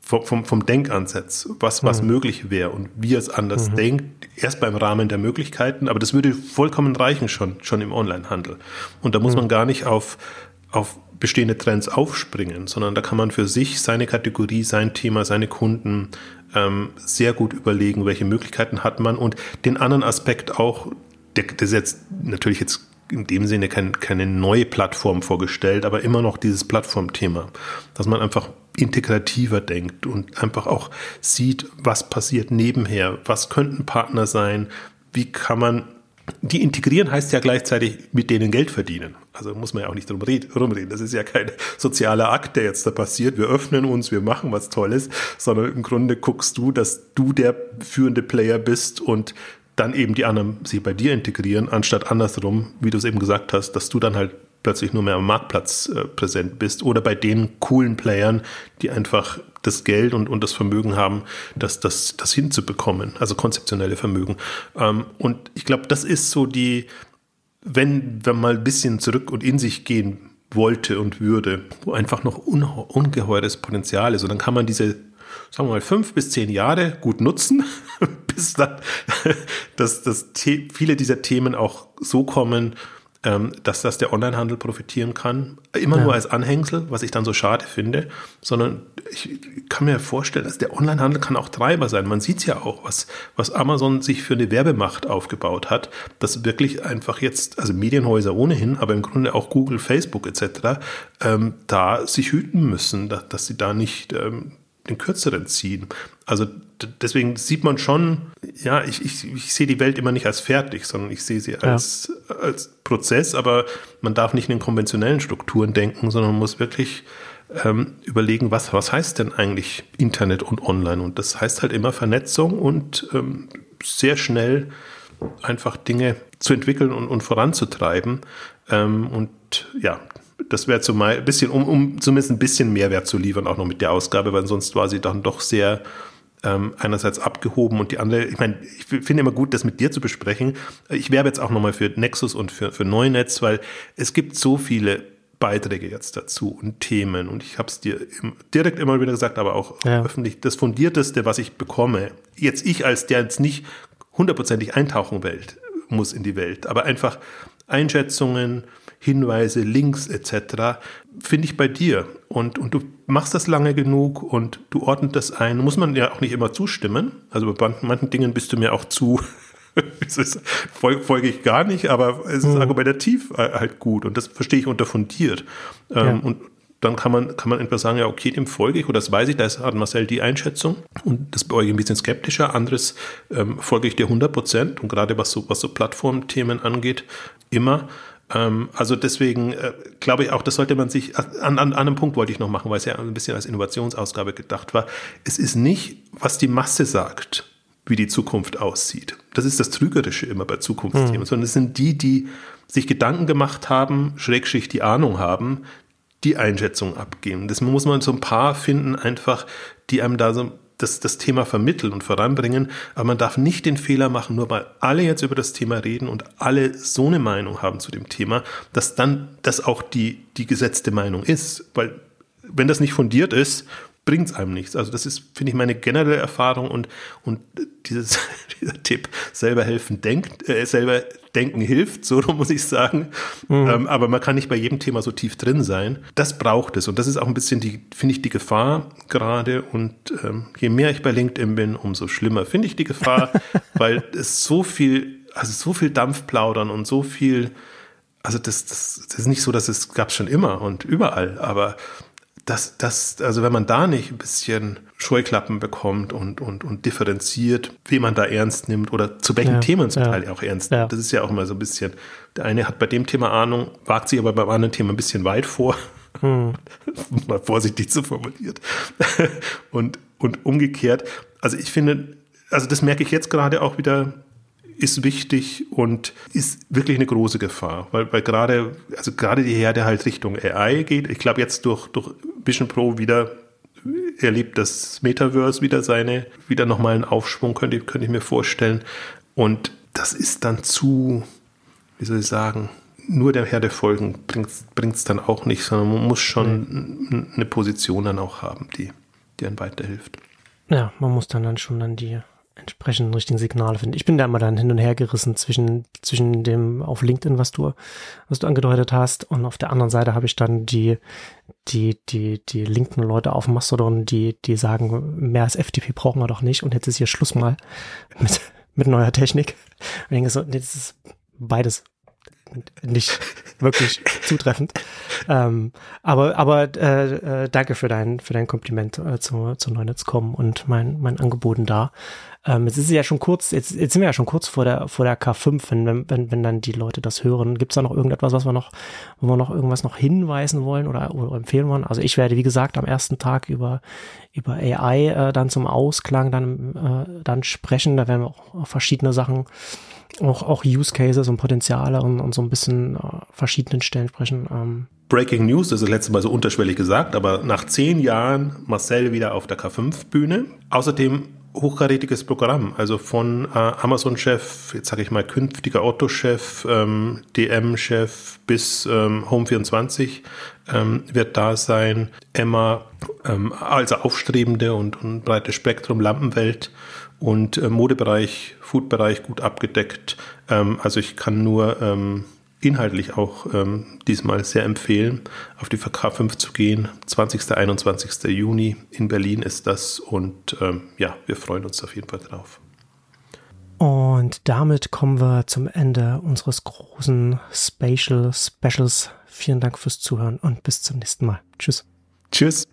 vom, vom, vom Denkansatz, was, was mhm. möglich wäre und wie es anders mhm. denkt, erst beim Rahmen der Möglichkeiten, aber das würde vollkommen reichen schon, schon im Onlinehandel. Und da muss mhm. man gar nicht auf, auf bestehende Trends aufspringen, sondern da kann man für sich seine Kategorie, sein Thema, seine Kunden ähm, sehr gut überlegen, welche Möglichkeiten hat man und den anderen Aspekt auch, der, der ist jetzt natürlich jetzt in dem Sinne kein, keine neue Plattform vorgestellt, aber immer noch dieses Plattformthema, dass man einfach integrativer denkt und einfach auch sieht, was passiert nebenher, was könnten Partner sein, wie kann man die integrieren heißt ja gleichzeitig mit denen Geld verdienen. Also muss man ja auch nicht drum rumreden. Das ist ja kein sozialer Akt, der jetzt da passiert. Wir öffnen uns, wir machen was Tolles, sondern im Grunde guckst du, dass du der führende Player bist und dann eben die anderen sich bei dir integrieren, anstatt andersrum, wie du es eben gesagt hast, dass du dann halt plötzlich nur mehr am Marktplatz äh, präsent bist oder bei den coolen Playern, die einfach das Geld und, und das Vermögen haben, das, das, das hinzubekommen, also konzeptionelle Vermögen. Ähm, und ich glaube, das ist so die, wenn wenn mal ein bisschen zurück und in sich gehen wollte und würde, wo einfach noch ungeheures Potenzial ist. Und dann kann man diese, sagen wir mal, fünf bis zehn Jahre gut nutzen, bis dann, dass, dass viele dieser Themen auch so kommen, ähm, dass das der Onlinehandel profitieren kann. Immer ja. nur als Anhängsel, was ich dann so schade finde, sondern ich kann mir vorstellen, dass der Onlinehandel kann auch Treiber sein. Man sieht es ja auch, was, was Amazon sich für eine Werbemacht aufgebaut hat, dass wirklich einfach jetzt, also Medienhäuser ohnehin, aber im Grunde auch Google, Facebook etc., ähm, da sich hüten müssen, dass, dass sie da nicht ähm, den kürzeren ziehen. Also deswegen sieht man schon, ja, ich, ich, ich sehe die Welt immer nicht als fertig, sondern ich sehe sie als, ja. als Prozess, aber man darf nicht in den konventionellen Strukturen denken, sondern man muss wirklich ähm, überlegen, was, was heißt denn eigentlich Internet und Online? Und das heißt halt immer Vernetzung und ähm, sehr schnell einfach Dinge zu entwickeln und, und voranzutreiben. Ähm, und ja, das wäre zumal ein bisschen, um, um zumindest ein bisschen Mehrwert zu liefern, auch noch mit der Ausgabe, weil sonst war sie dann doch sehr ähm, einerseits abgehoben und die andere, ich meine, ich finde immer gut, das mit dir zu besprechen. Ich werbe jetzt auch nochmal für Nexus und für, für Neunetz, weil es gibt so viele Beiträge jetzt dazu und Themen und ich habe es dir direkt immer wieder gesagt, aber auch ja. öffentlich, das Fundierteste, was ich bekomme, jetzt ich als der jetzt nicht hundertprozentig eintauchen Welt, muss in die Welt, aber einfach Einschätzungen, Hinweise, Links etc. finde ich bei dir. Und, und du machst das lange genug und du ordnest das ein. Muss man ja auch nicht immer zustimmen. Also bei manchen Dingen bist du mir auch zu, folge ich gar nicht, aber es ist mhm. argumentativ halt gut und das verstehe ich unter fundiert. Ähm, ja. Und dann kann man, kann man etwas sagen, ja, okay, dem folge ich oder das weiß ich, da hat Marcel die Einschätzung und das bei euch ein bisschen skeptischer. Anderes ähm, folge ich dir 100 Prozent und gerade was so, was so Plattformthemen angeht, immer. Ähm, also deswegen äh, glaube ich auch, das sollte man sich, an, an, an einem Punkt wollte ich noch machen, weil es ja ein bisschen als Innovationsausgabe gedacht war. Es ist nicht, was die Masse sagt, wie die Zukunft aussieht. Das ist das Trügerische immer bei Zukunftsthemen, mhm. sondern es sind die, die sich Gedanken gemacht haben, Schrägschicht die Ahnung haben, die Einschätzung abgeben. Das muss man so ein paar finden, einfach, die einem da so das, das Thema vermitteln und voranbringen. Aber man darf nicht den Fehler machen, nur weil alle jetzt über das Thema reden und alle so eine Meinung haben zu dem Thema, dass dann das auch die, die gesetzte Meinung ist. Weil wenn das nicht fundiert ist, bringt es einem nichts. Also das ist, finde ich, meine generelle Erfahrung und, und dieses, dieser Tipp, selber helfen, denkt, äh, selber denken hilft, so muss ich sagen. Mhm. Ähm, aber man kann nicht bei jedem Thema so tief drin sein. Das braucht es. Und das ist auch ein bisschen die, finde ich, die Gefahr gerade. Und ähm, je mehr ich bei LinkedIn bin, umso schlimmer finde ich die Gefahr, weil es so viel, also so viel Dampf plaudern und so viel, also das, das, das ist nicht so, dass es gab schon immer und überall, aber das, das, also wenn man da nicht ein bisschen Scheuklappen bekommt und, und, und differenziert, wen man da ernst nimmt oder zu welchen ja, Themen zum ja. Teil auch ernst nimmt. Ja. Das ist ja auch immer so ein bisschen, der eine hat bei dem Thema Ahnung, wagt sich aber beim anderen Thema ein bisschen weit vor. Hm. Mal vorsichtig zu formuliert. und, und umgekehrt. Also ich finde, also das merke ich jetzt gerade auch wieder ist wichtig und ist wirklich eine große Gefahr, weil, weil gerade, also gerade die Herde halt Richtung AI geht. Ich glaube jetzt durch, durch Vision Pro wieder erlebt das Metaverse wieder seine, wieder nochmal einen Aufschwung, könnte, könnte ich mir vorstellen. Und das ist dann zu, wie soll ich sagen, nur der Herde folgen bringt es dann auch nicht, sondern man muss schon nee. eine Position dann auch haben, die, die einem weiterhilft. Ja, man muss dann, dann schon dann die entsprechenden richtigen Signale finden. Ich bin da immer dann hin und her gerissen zwischen, zwischen dem auf LinkedIn, was du, was du angedeutet hast, und auf der anderen Seite habe ich dann die, die, die, die linken Leute auf Mastodon, die, die sagen, mehr als FTP brauchen wir doch nicht und jetzt ist hier Schluss mal mit, mit neuer Technik. Und ich denke so, das ist beides nicht wirklich zutreffend. Ähm, aber aber äh, äh, danke für dein für dein Kompliment äh, zu, zu kommen und mein mein Angeboten da. Ähm, jetzt ist es ja schon kurz, jetzt, jetzt sind wir ja schon kurz vor der, vor der K5, wenn, wenn, wenn dann die Leute das hören. Gibt es da noch irgendetwas, was wir noch, wo wir noch irgendwas noch hinweisen wollen oder, oder empfehlen wollen? Also ich werde, wie gesagt, am ersten Tag über, über AI äh, dann zum Ausklang dann, äh, dann sprechen. Da werden wir auch verschiedene Sachen auch, auch Use Cases und Potenziale und, und so ein bisschen äh, verschiedenen Stellen sprechen. Ähm. Breaking News, das ist das letzte Mal so unterschwellig gesagt, aber nach zehn Jahren Marcel wieder auf der K5-Bühne. Außerdem hochkarätiges Programm, also von äh, Amazon-Chef, jetzt sage ich mal künftiger Otto-Chef, ähm, DM-Chef bis ähm, Home24 ähm, wird da sein. Emma ähm, als aufstrebende und, und breites Spektrum Lampenwelt und äh, Modebereich, Foodbereich gut abgedeckt. Ähm, also ich kann nur ähm, inhaltlich auch ähm, diesmal sehr empfehlen, auf die VK5 zu gehen. 20. 21. Juni in Berlin ist das und ähm, ja, wir freuen uns auf jeden Fall drauf. Und damit kommen wir zum Ende unseres großen Spatial Specials. Vielen Dank fürs Zuhören und bis zum nächsten Mal. Tschüss. Tschüss.